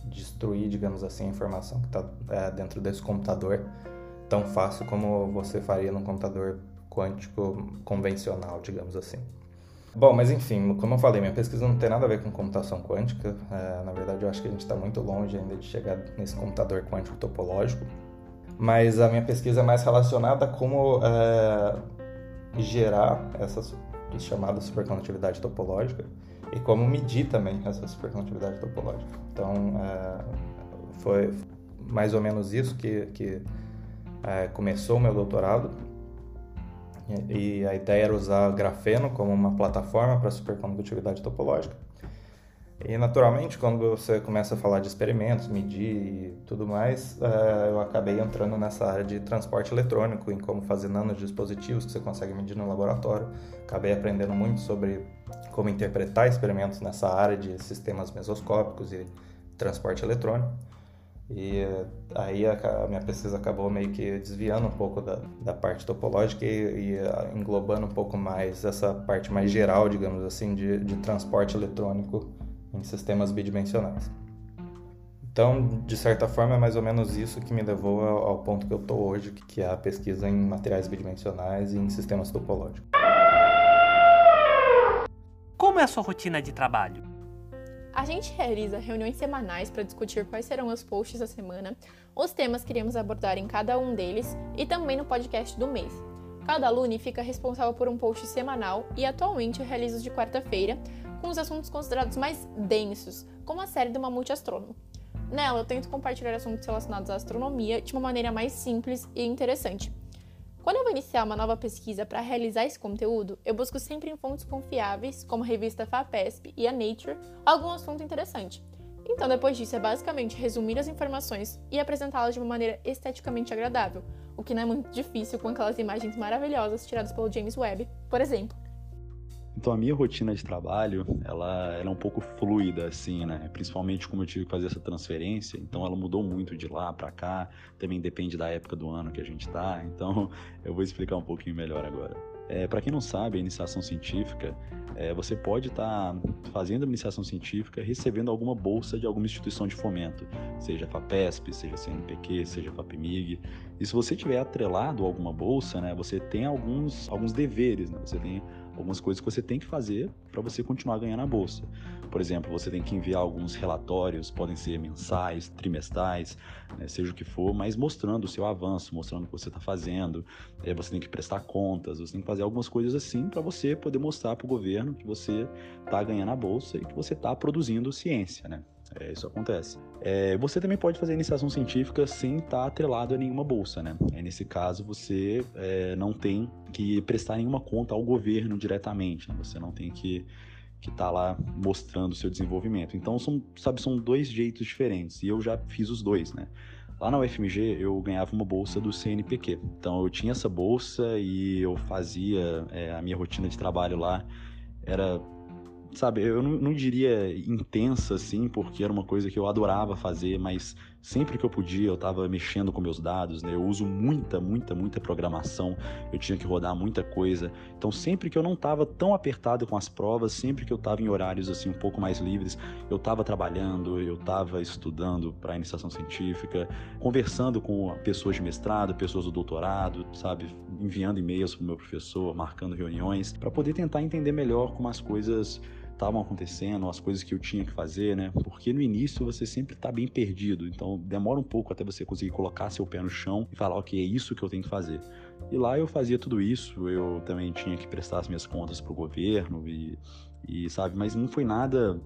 destruir, digamos assim, a informação que está é, dentro desse computador tão fácil como você faria num computador quântico convencional, digamos assim. Bom, mas enfim, como eu falei, minha pesquisa não tem nada a ver com computação quântica. É, na verdade, eu acho que a gente está muito longe ainda de chegar nesse computador quântico topológico. Mas a minha pesquisa é mais relacionada a como é, gerar essa chamada supercondutividade topológica e como medir também essa supercondutividade topológica. Então, é, foi mais ou menos isso que, que é, começou o meu doutorado. E, e a ideia era usar grafeno como uma plataforma para supercondutividade topológica. E naturalmente, quando você começa a falar de experimentos, medir e tudo mais, é, eu acabei entrando nessa área de transporte eletrônico, em como fazer nanodispositivos que você consegue medir no laboratório. Acabei aprendendo muito sobre como interpretar experimentos nessa área de sistemas mesoscópicos e transporte eletrônico. E aí a, minha pesquisa acabou meio que desviando um pouco da, da parte topológica e, e, englobando um pouco mais essa parte mais geral, digamos assim, de, de transporte eletrônico em sistemas bidimensionais. Então, de certa forma, é mais ou menos isso que me levou ao, ao ponto que eu estou hoje, que é a pesquisa em materiais bidimensionais e em sistemas topológicos. Como é a sua rotina de trabalho? A gente realiza reuniões semanais para discutir quais serão os posts da semana, os temas que iremos abordar em cada um deles e também no podcast do mês. Cada aluno fica responsável por um post semanal e atualmente eu realizo os de quarta-feira, com os assuntos considerados mais densos, como a série do Mamute Astrônomo. Nela, eu tento compartilhar assuntos relacionados à astronomia de uma maneira mais simples e interessante. Quando eu vou iniciar uma nova pesquisa para realizar esse conteúdo, eu busco sempre em fontes confiáveis, como a revista FAPESP e a Nature, algum assunto interessante. Então, depois disso, é basicamente resumir as informações e apresentá-las de uma maneira esteticamente agradável, o que não é muito difícil com aquelas imagens maravilhosas tiradas pelo James Webb, por exemplo. Então a minha rotina de trabalho, ela, ela é um pouco fluida, assim, né? Principalmente como eu tive que fazer essa transferência, então ela mudou muito de lá para cá, também depende da época do ano que a gente tá, então eu vou explicar um pouquinho melhor agora. É, para quem não sabe, a iniciação científica, é, você pode estar tá fazendo a iniciação científica recebendo alguma bolsa de alguma instituição de fomento, seja FAPESP, seja CNPq, seja FAPEMIG. E se você tiver atrelado a alguma bolsa, né, você tem alguns, alguns deveres, né? você tem algumas coisas que você tem que fazer para você continuar ganhando a bolsa. Por exemplo, você tem que enviar alguns relatórios, podem ser mensais, trimestrais, né, seja o que for, mas mostrando o seu avanço, mostrando o que você está fazendo. É, você tem que prestar contas, você tem que fazer algumas coisas assim para você poder mostrar para o governo que você está ganhando a bolsa e que você está produzindo ciência, né? É, isso acontece. É, você também pode fazer iniciação científica sem estar tá atrelado a nenhuma bolsa, né? É, nesse caso, você é, não tem que prestar nenhuma conta ao governo diretamente, né? Você não tem que que está lá mostrando o seu desenvolvimento. Então, são, sabe, são dois jeitos diferentes. E eu já fiz os dois, né? Lá na UFMG eu ganhava uma bolsa do CNPq. Então eu tinha essa bolsa e eu fazia é, a minha rotina de trabalho lá era sabe, eu não, não, diria intensa assim, porque era uma coisa que eu adorava fazer, mas sempre que eu podia eu estava mexendo com meus dados, né? Eu uso muita, muita, muita programação, eu tinha que rodar muita coisa. Então, sempre que eu não estava tão apertado com as provas, sempre que eu estava em horários assim um pouco mais livres, eu estava trabalhando, eu estava estudando para iniciação científica, conversando com pessoas de mestrado, pessoas do doutorado, sabe, enviando e-mails para o meu professor, marcando reuniões, para poder tentar entender melhor como as coisas estavam acontecendo, as coisas que eu tinha que fazer, né? Porque no início você sempre está bem perdido, então demora um pouco até você conseguir colocar seu pé no chão e falar, ok, é isso que eu tenho que fazer. E lá eu fazia tudo isso, eu também tinha que prestar as minhas contas para o governo e, e, sabe, mas não foi nada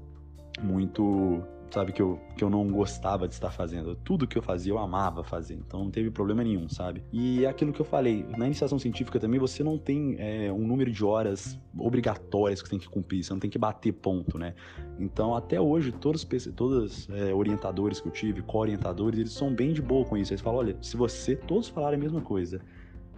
muito sabe, que eu, que eu não gostava de estar fazendo. Tudo que eu fazia eu amava fazer, então não teve problema nenhum, sabe? E aquilo que eu falei, na iniciação científica também você não tem é, um número de horas obrigatórias que você tem que cumprir, você não tem que bater ponto, né? Então até hoje, todos, todos é, orientadores que eu tive, co-orientadores, eles são bem de boa com isso. Eles falam, olha, se você, todos falarem a mesma coisa,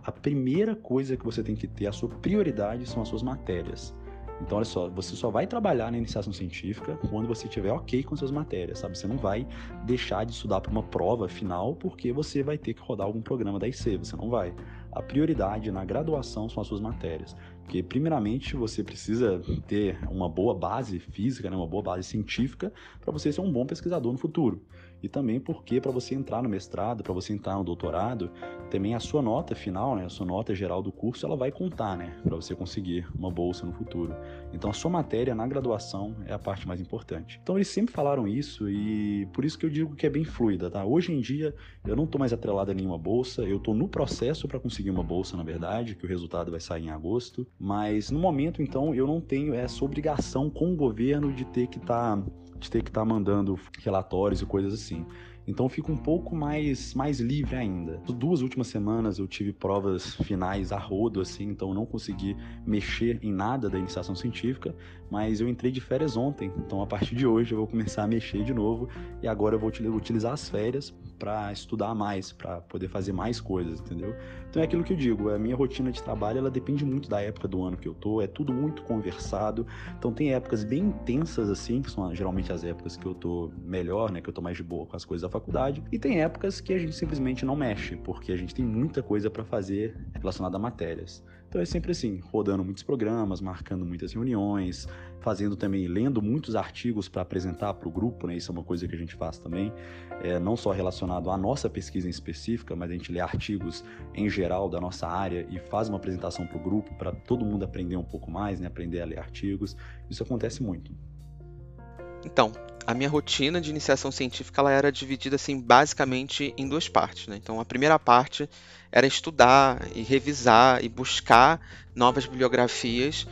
a primeira coisa que você tem que ter, a sua prioridade são as suas matérias. Então, olha só, você só vai trabalhar na iniciação científica quando você estiver ok com suas matérias, sabe? Você não vai deixar de estudar para uma prova final porque você vai ter que rodar algum programa da IC, você não vai. A prioridade na graduação são as suas matérias. Porque, primeiramente, você precisa ter uma boa base física, né, uma boa base científica, para você ser um bom pesquisador no futuro e também porque para você entrar no mestrado, para você entrar no doutorado, também a sua nota final, né, a sua nota geral do curso, ela vai contar, né, para você conseguir uma bolsa no futuro. Então a sua matéria na graduação é a parte mais importante. Então eles sempre falaram isso e por isso que eu digo que é bem fluida, tá? Hoje em dia eu não estou mais atrelado a nenhuma bolsa, eu estou no processo para conseguir uma bolsa, na verdade, que o resultado vai sair em agosto, mas no momento então eu não tenho essa obrigação com o governo de ter que estar tá de ter que estar tá mandando relatórios e coisas assim. Então fico um pouco mais, mais livre ainda. Duas últimas semanas eu tive provas finais a rodo, assim, então não consegui mexer em nada da iniciação científica, mas eu entrei de férias ontem, então a partir de hoje eu vou começar a mexer de novo e agora eu vou utilizar as férias para estudar mais, para poder fazer mais coisas, entendeu? Então é aquilo que eu digo, a minha rotina de trabalho ela depende muito da época do ano que eu tô, é tudo muito conversado. Então tem épocas bem intensas assim, que são geralmente as épocas que eu tô melhor, né, que eu tô mais de boa com as coisas da faculdade, e tem épocas que a gente simplesmente não mexe, porque a gente tem muita coisa para fazer relacionada a matérias. Então é sempre assim, rodando muitos programas, marcando muitas reuniões, fazendo também, lendo muitos artigos para apresentar para o grupo, né? Isso é uma coisa que a gente faz também, é, não só relacionado à nossa pesquisa em específica, mas a gente lê artigos em geral da nossa área e faz uma apresentação para o grupo para todo mundo aprender um pouco mais, né? Aprender a ler artigos. Isso acontece muito. Então, a minha rotina de iniciação científica ela era dividida assim basicamente em duas partes. Né? Então, a primeira parte era estudar e revisar e buscar novas bibliografias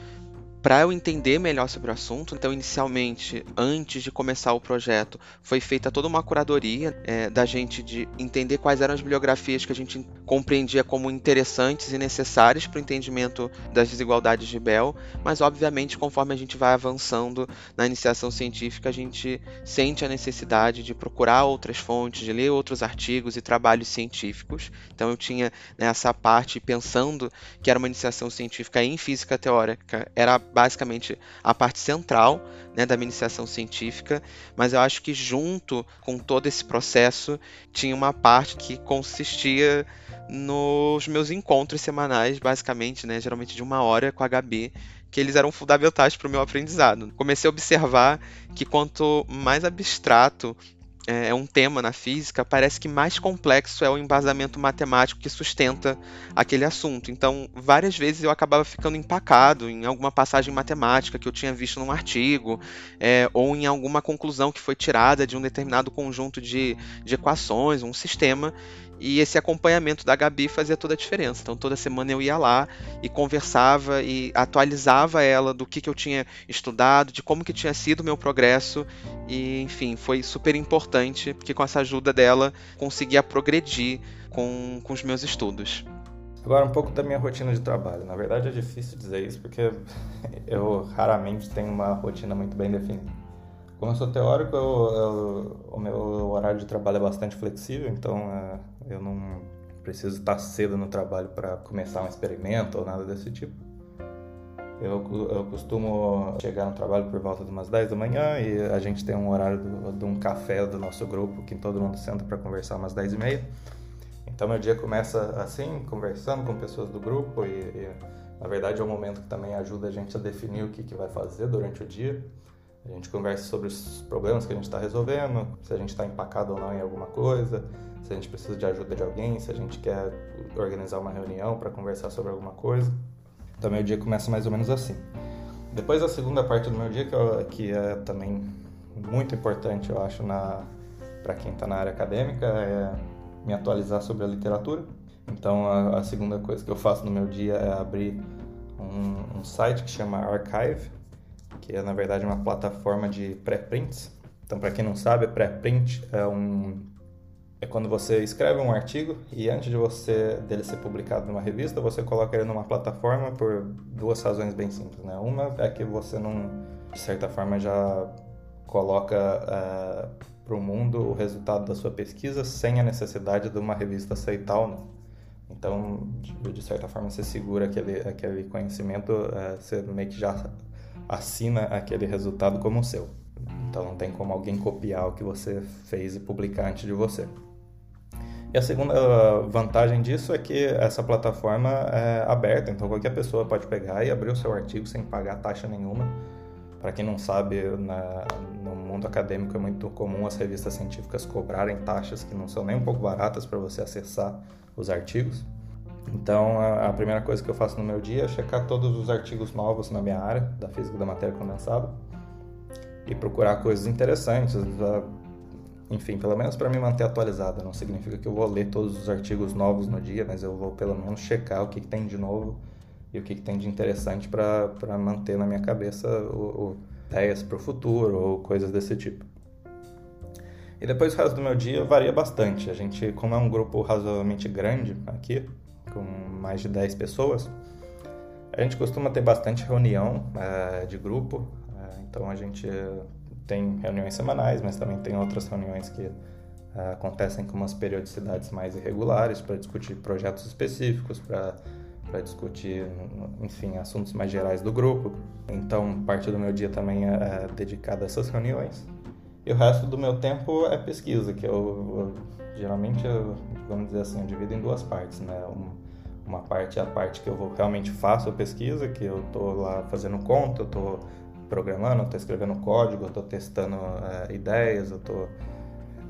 para eu entender melhor sobre o assunto, então, inicialmente, antes de começar o projeto, foi feita toda uma curadoria é, da gente de entender quais eram as bibliografias que a gente compreendia como interessantes e necessárias para o entendimento das desigualdades de Bell, mas, obviamente, conforme a gente vai avançando na iniciação científica, a gente sente a necessidade de procurar outras fontes, de ler outros artigos e trabalhos científicos. Então, eu tinha né, essa parte pensando que era uma iniciação científica em física teórica, era basicamente a parte central né, da minha iniciação científica, mas eu acho que junto com todo esse processo tinha uma parte que consistia nos meus encontros semanais, basicamente, né, geralmente de uma hora com a Gabi, que eles eram fundamentais para o meu aprendizado. Comecei a observar que quanto mais abstrato é, é um tema na física, parece que mais complexo é o embasamento matemático que sustenta aquele assunto. Então, várias vezes eu acabava ficando empacado em alguma passagem matemática que eu tinha visto num artigo, é, ou em alguma conclusão que foi tirada de um determinado conjunto de, de equações, um sistema, e esse acompanhamento da Gabi fazia toda a diferença. Então toda semana eu ia lá e conversava e atualizava ela do que, que eu tinha estudado, de como que tinha sido o meu progresso. E enfim, foi super importante porque com essa ajuda dela conseguia progredir com, com os meus estudos. Agora, um pouco da minha rotina de trabalho. Na verdade, é difícil dizer isso porque eu raramente tenho uma rotina muito bem definida. Como eu sou teórico, eu, eu, o meu horário de trabalho é bastante flexível, então é, eu não preciso estar cedo no trabalho para começar um experimento ou nada desse tipo. Eu, eu costumo chegar no trabalho por volta de umas 10 da manhã e a gente tem um horário do, de um café do nosso grupo que todo mundo senta para conversar umas 10 e meia. Então meu dia começa assim, conversando com pessoas do grupo e, e na verdade é um momento que também ajuda a gente a definir o que, que vai fazer durante o dia. A gente conversa sobre os problemas que a gente está resolvendo, se a gente está empacado ou não em alguma coisa, se a gente precisa de ajuda de alguém, se a gente quer organizar uma reunião para conversar sobre alguma coisa. Então, meu dia começa mais ou menos assim. Depois, a segunda parte do meu dia, que, eu, que é também muito importante, eu acho, para quem está na área acadêmica, é me atualizar sobre a literatura. Então, a, a, segunda coisa que eu faço no meu dia é abrir um, um site que chama Archive, que é na verdade uma plataforma de pré-prints. Então, para quem não sabe, pré-print é um é quando você escreve um artigo e antes de você dele ser publicado numa revista, você coloca ele numa plataforma por duas razões bem simples, né? Uma é que você não, de certa forma, já coloca uh, para o mundo o resultado da sua pesquisa sem a necessidade de uma revista aceitar ou não. Então, de, de certa forma, você segura aquele, aquele conhecimento, uh, você meio que já assina aquele resultado como seu. Então não tem como alguém copiar o que você fez e publicar antes de você. E a segunda vantagem disso é que essa plataforma é aberta, então qualquer pessoa pode pegar e abrir o seu artigo sem pagar taxa nenhuma. Para quem não sabe, na, no mundo acadêmico é muito comum as revistas científicas cobrarem taxas que não são nem um pouco baratas para você acessar os artigos. Então, a, primeira coisa que eu faço no meu dia é checar todos os artigos novos na minha área, da física da matéria condensada, e procurar coisas interessantes. Enfim, pelo menos para me manter atualizado. Não significa que eu vou ler todos os artigos novos no dia, mas eu vou pelo menos checar o que, que tem de novo e o que, que tem de interessante para manter na minha cabeça o, o ideias para o futuro ou coisas desse tipo. E depois o resto do meu dia varia bastante. A gente, como é um grupo razoavelmente grande aqui, com mais de 10 pessoas, a gente costuma ter bastante reunião é, de grupo. É, então a gente tem reuniões semanais, mas também tem outras reuniões que acontecem com umas periodicidades mais irregulares para discutir projetos específicos, para para discutir, enfim, assuntos mais gerais do grupo. Então, parte do meu dia também é, é dedicado a essas reuniões. E o resto do meu tempo é pesquisa, que eu, eu geralmente, vamos dizer assim, eu divido em duas partes, né? Uma parte é a parte que eu vou, realmente faço a pesquisa, que eu estou lá fazendo conta, eu estou programando, eu estou escrevendo código, eu estou testando é, ideias, eu estou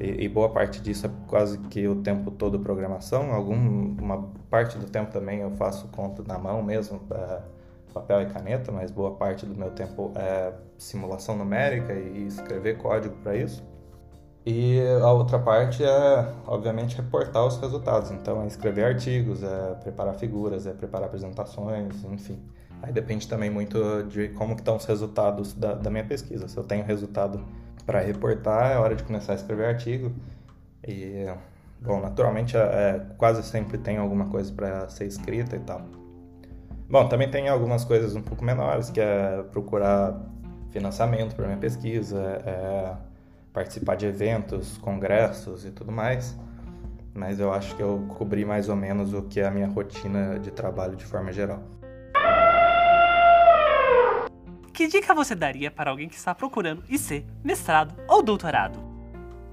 e, e, boa parte disso é quase que o tempo todo programação. Alguma parte do tempo também eu faço conta na mão mesmo, é, papel e caneta, mas boa parte do meu tempo é simulação numérica e escrever código para isso. E a outra parte é, obviamente, reportar os resultados. Então, é escrever artigos, é preparar figuras, é preparar apresentações, enfim. Aí depende também muito de como estão os resultados da, da minha pesquisa. Se eu tenho resultado para reportar, é hora de começar a escrever artigo. E, bom, naturalmente, é, é quase sempre tem alguma coisa para ser escrita e tal. Bom, também tem algumas coisas um pouco menores, que é procurar financiamento para minha pesquisa, é participar de eventos, congressos e tudo mais. Mas eu acho que eu cobri mais ou menos o que é a minha rotina de trabalho de forma geral. Que dica você daria para alguém que está procurando IC, mestrado ou doutorado?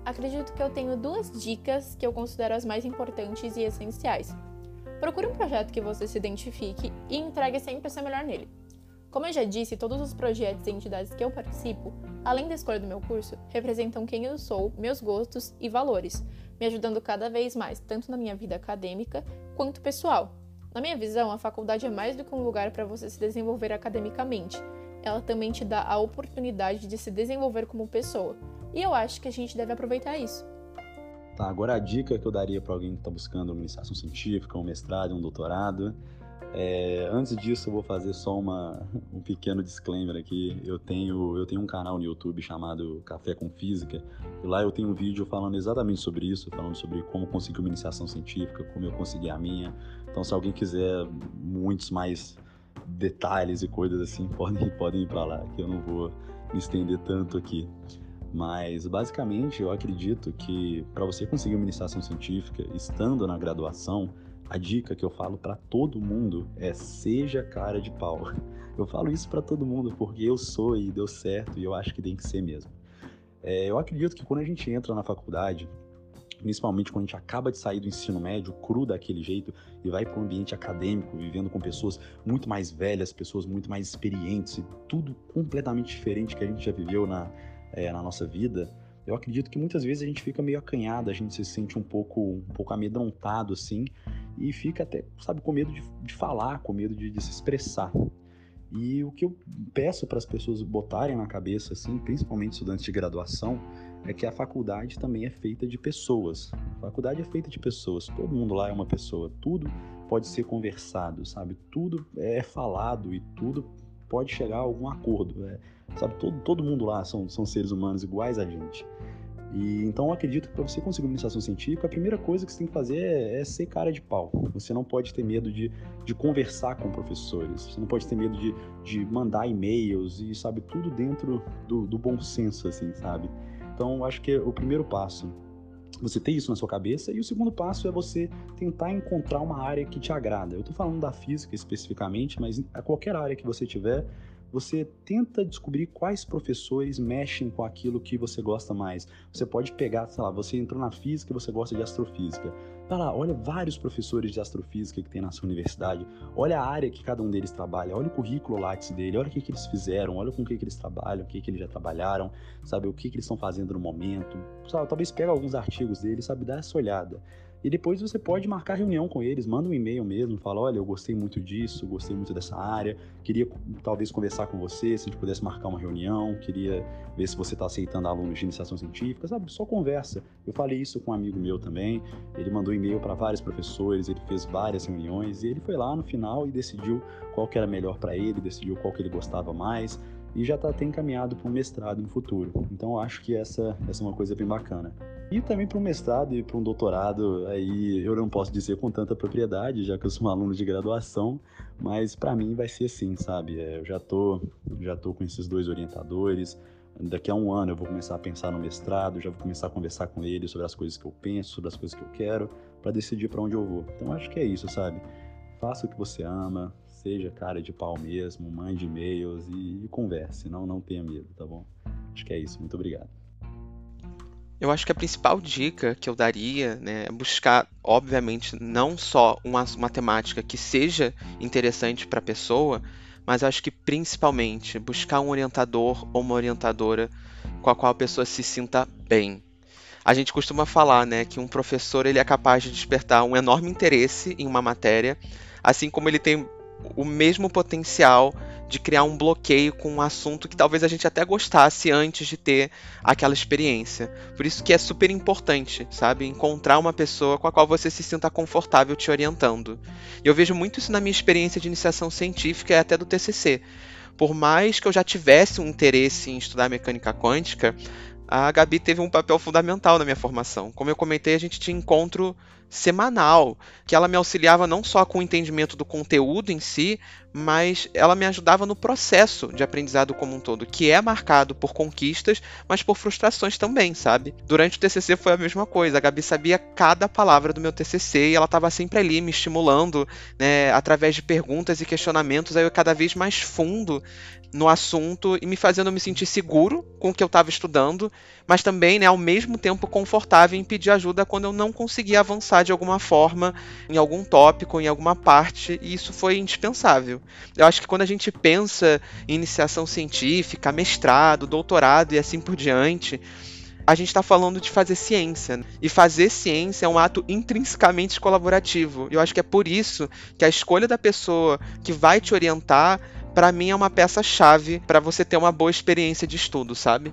Acredito que eu tenho duas dicas que eu considero as mais importantes e essenciais. Procure um projeto que você se identifique e entregue sempre o seu melhor nele. Como eu já disse, todos os projetos e entidades que eu participo, além da escolha do meu curso, representam quem eu sou, meus gostos e valores, me ajudando cada vez mais, tanto na minha vida acadêmica quanto pessoal. Na minha visão, a faculdade é mais do que um lugar para você se desenvolver academicamente, ela também te dá a oportunidade de se desenvolver como pessoa. E eu acho que a gente deve aproveitar isso. Tá, agora a dica que eu daria para alguém que está buscando uma iniciação científica, um mestrado, um doutorado. É, antes disso, eu vou fazer só uma, um pequeno disclaimer aqui. Eu tenho, eu tenho um canal no YouTube chamado Café com Física, e lá eu tenho um vídeo falando exatamente sobre isso, falando sobre como conseguir uma iniciação científica, como eu consegui a minha. Então, se alguém quiser muitos mais detalhes e coisas assim, podem, podem ir para lá, que eu não vou me estender tanto aqui. Mas basicamente eu acredito que para você conseguir uma iniciação científica estando na graduação, a dica que eu falo para todo mundo é seja cara de pau. Eu falo isso para todo mundo porque eu sou e deu certo e eu acho que tem que ser mesmo. É, eu acredito que quando a gente entra na faculdade, principalmente quando a gente acaba de sair do ensino médio, cru daquele jeito, e vai para um ambiente acadêmico, vivendo com pessoas muito mais velhas, pessoas muito mais experientes, e tudo completamente diferente que a gente já viveu na, é, na nossa vida, eu acredito que muitas vezes a gente fica meio acanhado, a gente se sente um pouco, um pouco amedrontado, assim, e fica até, sabe, com medo de, de falar, com medo de, de se expressar. E o que eu peço para as pessoas botarem na cabeça, assim, principalmente estudantes de graduação, é que a faculdade também é feita de pessoas. A faculdade é feita de pessoas, todo mundo lá é uma pessoa, tudo pode ser conversado, sabe? Tudo é falado e tudo pode chegar a algum acordo, é, sabe? Todo, todo mundo lá são, são seres humanos iguais a gente. E então eu acredito que para você conseguir uma iniciação científica, a primeira coisa que você tem que fazer é, é, ser cara de pau. Você não pode ter medo de, de conversar com professores, você não pode ter medo de, de mandar e-mails e, sabe, tudo dentro do, do bom senso, assim, sabe? Então, acho que é o primeiro passo você ter isso na sua cabeça e o segundo passo é você tentar encontrar uma área que te agrada. Eu estou falando da física especificamente, mas a qualquer área que você tiver, você tenta descobrir quais professores mexem com aquilo que você gosta mais. Você pode pegar, sei lá, você entrou na física e você gosta de astrofísica. Vai lá, olha vários professores de astrofísica que tem na sua universidade, olha a área que cada um deles trabalha, olha o currículo Lattes dele, olha o que, que eles fizeram, olha com o que, que eles trabalham, o que, que eles já trabalharam, sabe, o que, que eles estão fazendo no momento. Sabe, talvez pega alguns artigos deles, sabe, dá essa olhada. E depois você pode marcar reunião com eles, manda um e-mail mesmo, fala, olha, eu gostei muito disso, gostei muito dessa área, queria talvez conversar com você, se a gente pudesse marcar uma reunião, queria ver se você está aceitando alunos de iniciação científica, sabe? Só conversa. Eu falei isso com um amigo meu também, ele mandou e-mail para vários professores, ele fez várias reuniões e ele foi lá no final e decidiu qual que era melhor para ele, decidiu qual que ele gostava mais e já está até encaminhado para um mestrado no futuro. Então acho que essa, essa é uma coisa bem bacana. E também para um mestrado e para um doutorado, aí eu não posso dizer com tanta propriedade, já que eu sou um aluno de graduação, mas para mim vai ser assim, sabe? É, eu já tô, já tô com esses dois orientadores. Daqui a um ano eu vou começar a pensar no mestrado, já vou começar a conversar com eles sobre as coisas que eu penso, sobre as coisas que eu quero, para decidir para onde eu vou. Então acho que é isso, sabe? Faça o que você ama, seja cara de pau mesmo, mande e-mails e, e converse, não, não tenha medo, tá bom? Acho que é isso, muito obrigado. Eu acho que a principal dica que eu daria né, é buscar, obviamente, não só uma, uma temática que seja interessante para a pessoa, mas acho que principalmente buscar um orientador ou uma orientadora com a qual a pessoa se sinta bem. A gente costuma falar né, que um professor ele é capaz de despertar um enorme interesse em uma matéria, assim como ele tem o mesmo potencial de criar um bloqueio com um assunto que talvez a gente até gostasse antes de ter aquela experiência. Por isso que é super importante, sabe? Encontrar uma pessoa com a qual você se sinta confortável te orientando. E eu vejo muito isso na minha experiência de iniciação científica e até do TCC. Por mais que eu já tivesse um interesse em estudar mecânica quântica, a Gabi teve um papel fundamental na minha formação. Como eu comentei, a gente tinha encontro semanal, que ela me auxiliava não só com o entendimento do conteúdo em si, mas ela me ajudava no processo de aprendizado como um todo, que é marcado por conquistas, mas por frustrações também, sabe? Durante o TCC foi a mesma coisa. A Gabi sabia cada palavra do meu TCC e ela estava sempre ali me estimulando, né, através de perguntas e questionamentos, aí eu cada vez mais fundo no assunto e me fazendo me sentir seguro com o que eu estava estudando, mas também, né, ao mesmo tempo confortável em pedir ajuda quando eu não conseguia avançar de alguma forma em algum tópico, em alguma parte, e isso foi indispensável. Eu acho que quando a gente pensa em iniciação científica, mestrado, doutorado e assim por diante, a gente está falando de fazer ciência. E fazer ciência é um ato intrinsecamente colaborativo. Eu acho que é por isso que a escolha da pessoa que vai te orientar, para mim, é uma peça-chave para você ter uma boa experiência de estudo, sabe?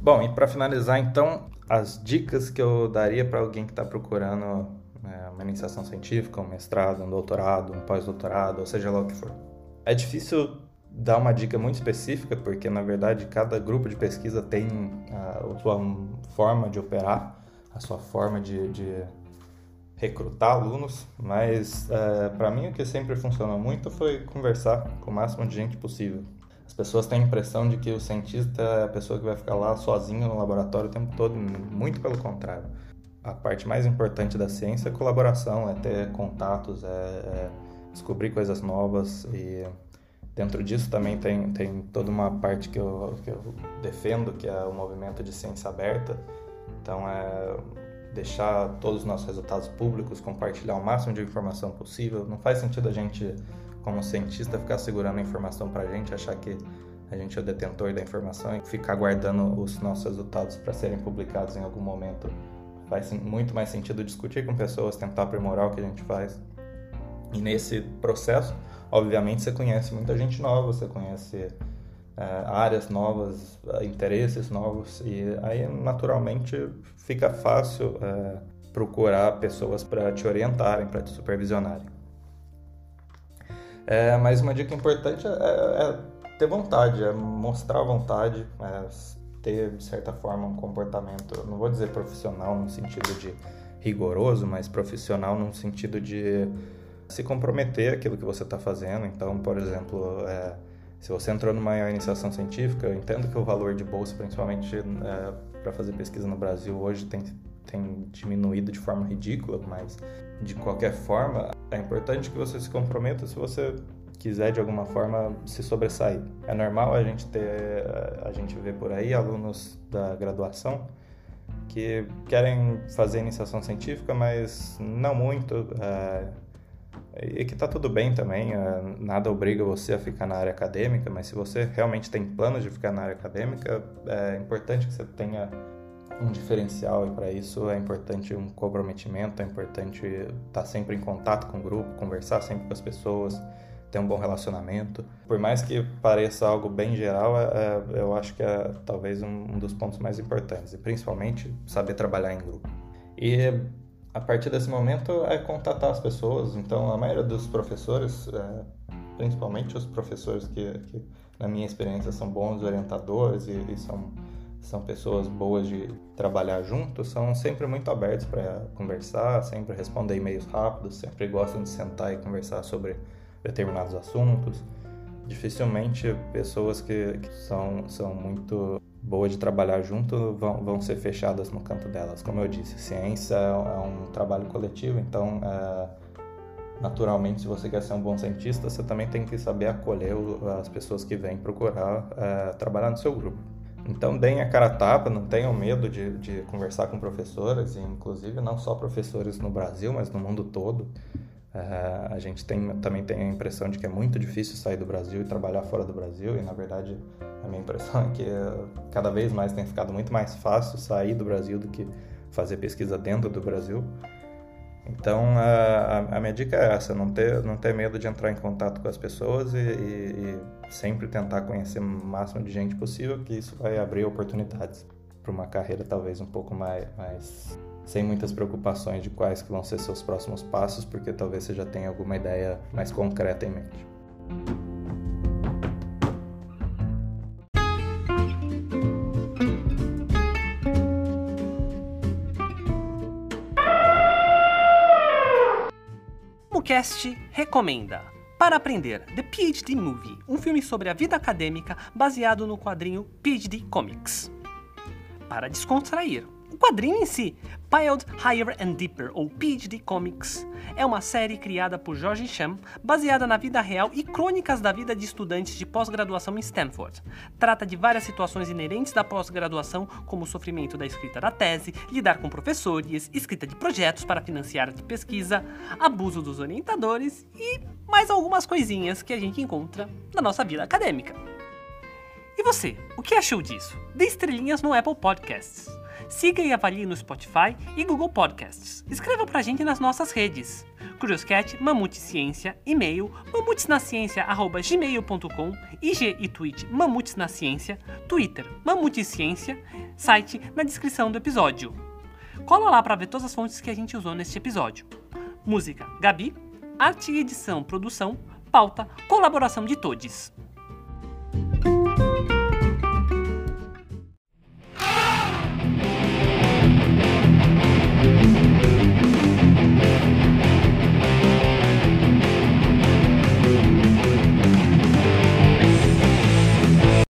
Bom, e para finalizar, então, as dicas que eu daria para alguém que está procurando né, uma iniciação científica, um mestrado, um doutorado, um pós-doutorado, ou seja lá o que for. É difícil dar uma dica muito específica, porque na verdade cada grupo de pesquisa tem a, sua forma de operar, a sua forma de, de recrutar alunos, mas é, para mim o que sempre funcionou muito foi conversar com o máximo de gente possível. As pessoas têm a impressão de que o cientista é a pessoa que vai ficar lá sozinho no laboratório o tempo todo, muito pelo contrário. A parte mais importante da ciência é colaboração, é ter contatos, é, é descobrir coisas novas e dentro disso também tem, tem toda uma parte que eu, que eu defendo, que é o movimento de ciência aberta. Então é deixar todos os nossos resultados públicos, compartilhar o máximo de informação possível. Não faz sentido a gente, como cientista, ficar segurando a informação para a gente, achar que a gente é o detentor da informação e ficar guardando os nossos resultados para serem publicados em algum momento. Faz muito mais sentido discutir com pessoas, tentar aprimorar o que a gente faz. E nesse processo, obviamente, você conhece muita gente nova, você conhece é, áreas novas, interesses novos, e aí naturalmente fica fácil é, procurar pessoas para te orientarem, para te supervisionarem. É, mas uma dica importante é, é, ter vontade, é mostrar vontade, é ter de certa forma um comportamento, não vou dizer profissional no sentido de rigoroso, mas profissional no sentido de se comprometer aquilo que você está fazendo. Então, por exemplo, é, se você entrou numa iniciação científica, eu entendo que o valor de bolsa, principalmente é, para fazer pesquisa no Brasil, hoje tem, tem diminuído de forma ridícula, mas de qualquer forma, é importante que você se comprometa se você quiser de alguma forma se sobressair. É normal a gente ter, a gente ver por aí alunos da graduação que querem fazer iniciação científica, mas não muito. É, e que tá tudo bem também, é, nada obriga você a ficar na área acadêmica, mas se você realmente tem planos de ficar na área acadêmica, é importante que você tenha um diferencial e para isso é importante um comprometimento, é importante estar tá sempre em contato com o grupo, conversar sempre com as pessoas, ter um bom relacionamento. Por mais que pareça algo bem geral, é, é, eu acho que é talvez um, dos pontos mais importantes, e principalmente saber trabalhar em grupo. E a partir desse momento é contatar as pessoas. Então, a maioria dos professores, é, principalmente os professores que, que, na minha experiência, são bons orientadores e, e são são pessoas boas de trabalhar junto, são sempre muito abertos para conversar, sempre responder e-mails rápidos, sempre gostam de sentar e conversar sobre determinados assuntos. Dificilmente pessoas que, que são, são muito boas de trabalhar junto vão, vão ser fechadas no canto delas. Como eu disse, ciência é um trabalho coletivo, então é, naturalmente, se você quer ser um bom cientista, você também tem que saber acolher as pessoas que vêm procurar é, trabalhar no seu grupo. Então, deem a cara a tapa, não tenham medo de, de conversar com professores, e inclusive não só professores no Brasil, mas no mundo todo. Uh, a gente tem, também tem a impressão de que é muito difícil sair do Brasil e trabalhar fora do Brasil, e na verdade a minha impressão é que uh, cada vez mais tem ficado muito mais fácil sair do Brasil do que fazer pesquisa dentro do Brasil. Então a, a, minha dica é essa: não ter, não ter medo de entrar em contato com as pessoas e, e, e sempre tentar conhecer o máximo de gente possível, que isso vai abrir oportunidades para uma carreira talvez um pouco mais, mais sem muitas preocupações de quais que vão ser seus próximos passos, porque talvez você já tenha alguma ideia mais concreta em mente. Cast recomenda para aprender The PhD Movie, um filme sobre a vida acadêmica baseado no quadrinho PhD Comics. Para descontrair, o quadrinho em si, Piled Higher and Deeper, ou PhD Comics, é uma série criada por George Cham, baseada na vida real e crônicas da vida de estudantes de pós-graduação em Stanford. Trata de várias situações inerentes da pós-graduação, como o sofrimento da escrita da tese, lidar com professores, escrita de projetos para financiar de pesquisa, abuso dos orientadores e mais algumas coisinhas que a gente encontra na nossa vida acadêmica. E você, o que achou disso? Dê estrelinhas no Apple Podcasts. Siga e avalie no Spotify e Google Podcasts. Escreva pra gente nas nossas redes. Curioscat, Mamute Ciência, e-mail mamutesnaciência.gmail.com, IG e tweet Mamutes na Ciência, Twitter Mamute Ciência, site na descrição do episódio. Cola lá para ver todas as fontes que a gente usou neste episódio. Música Gabi, arte edição, produção, pauta, colaboração de todos.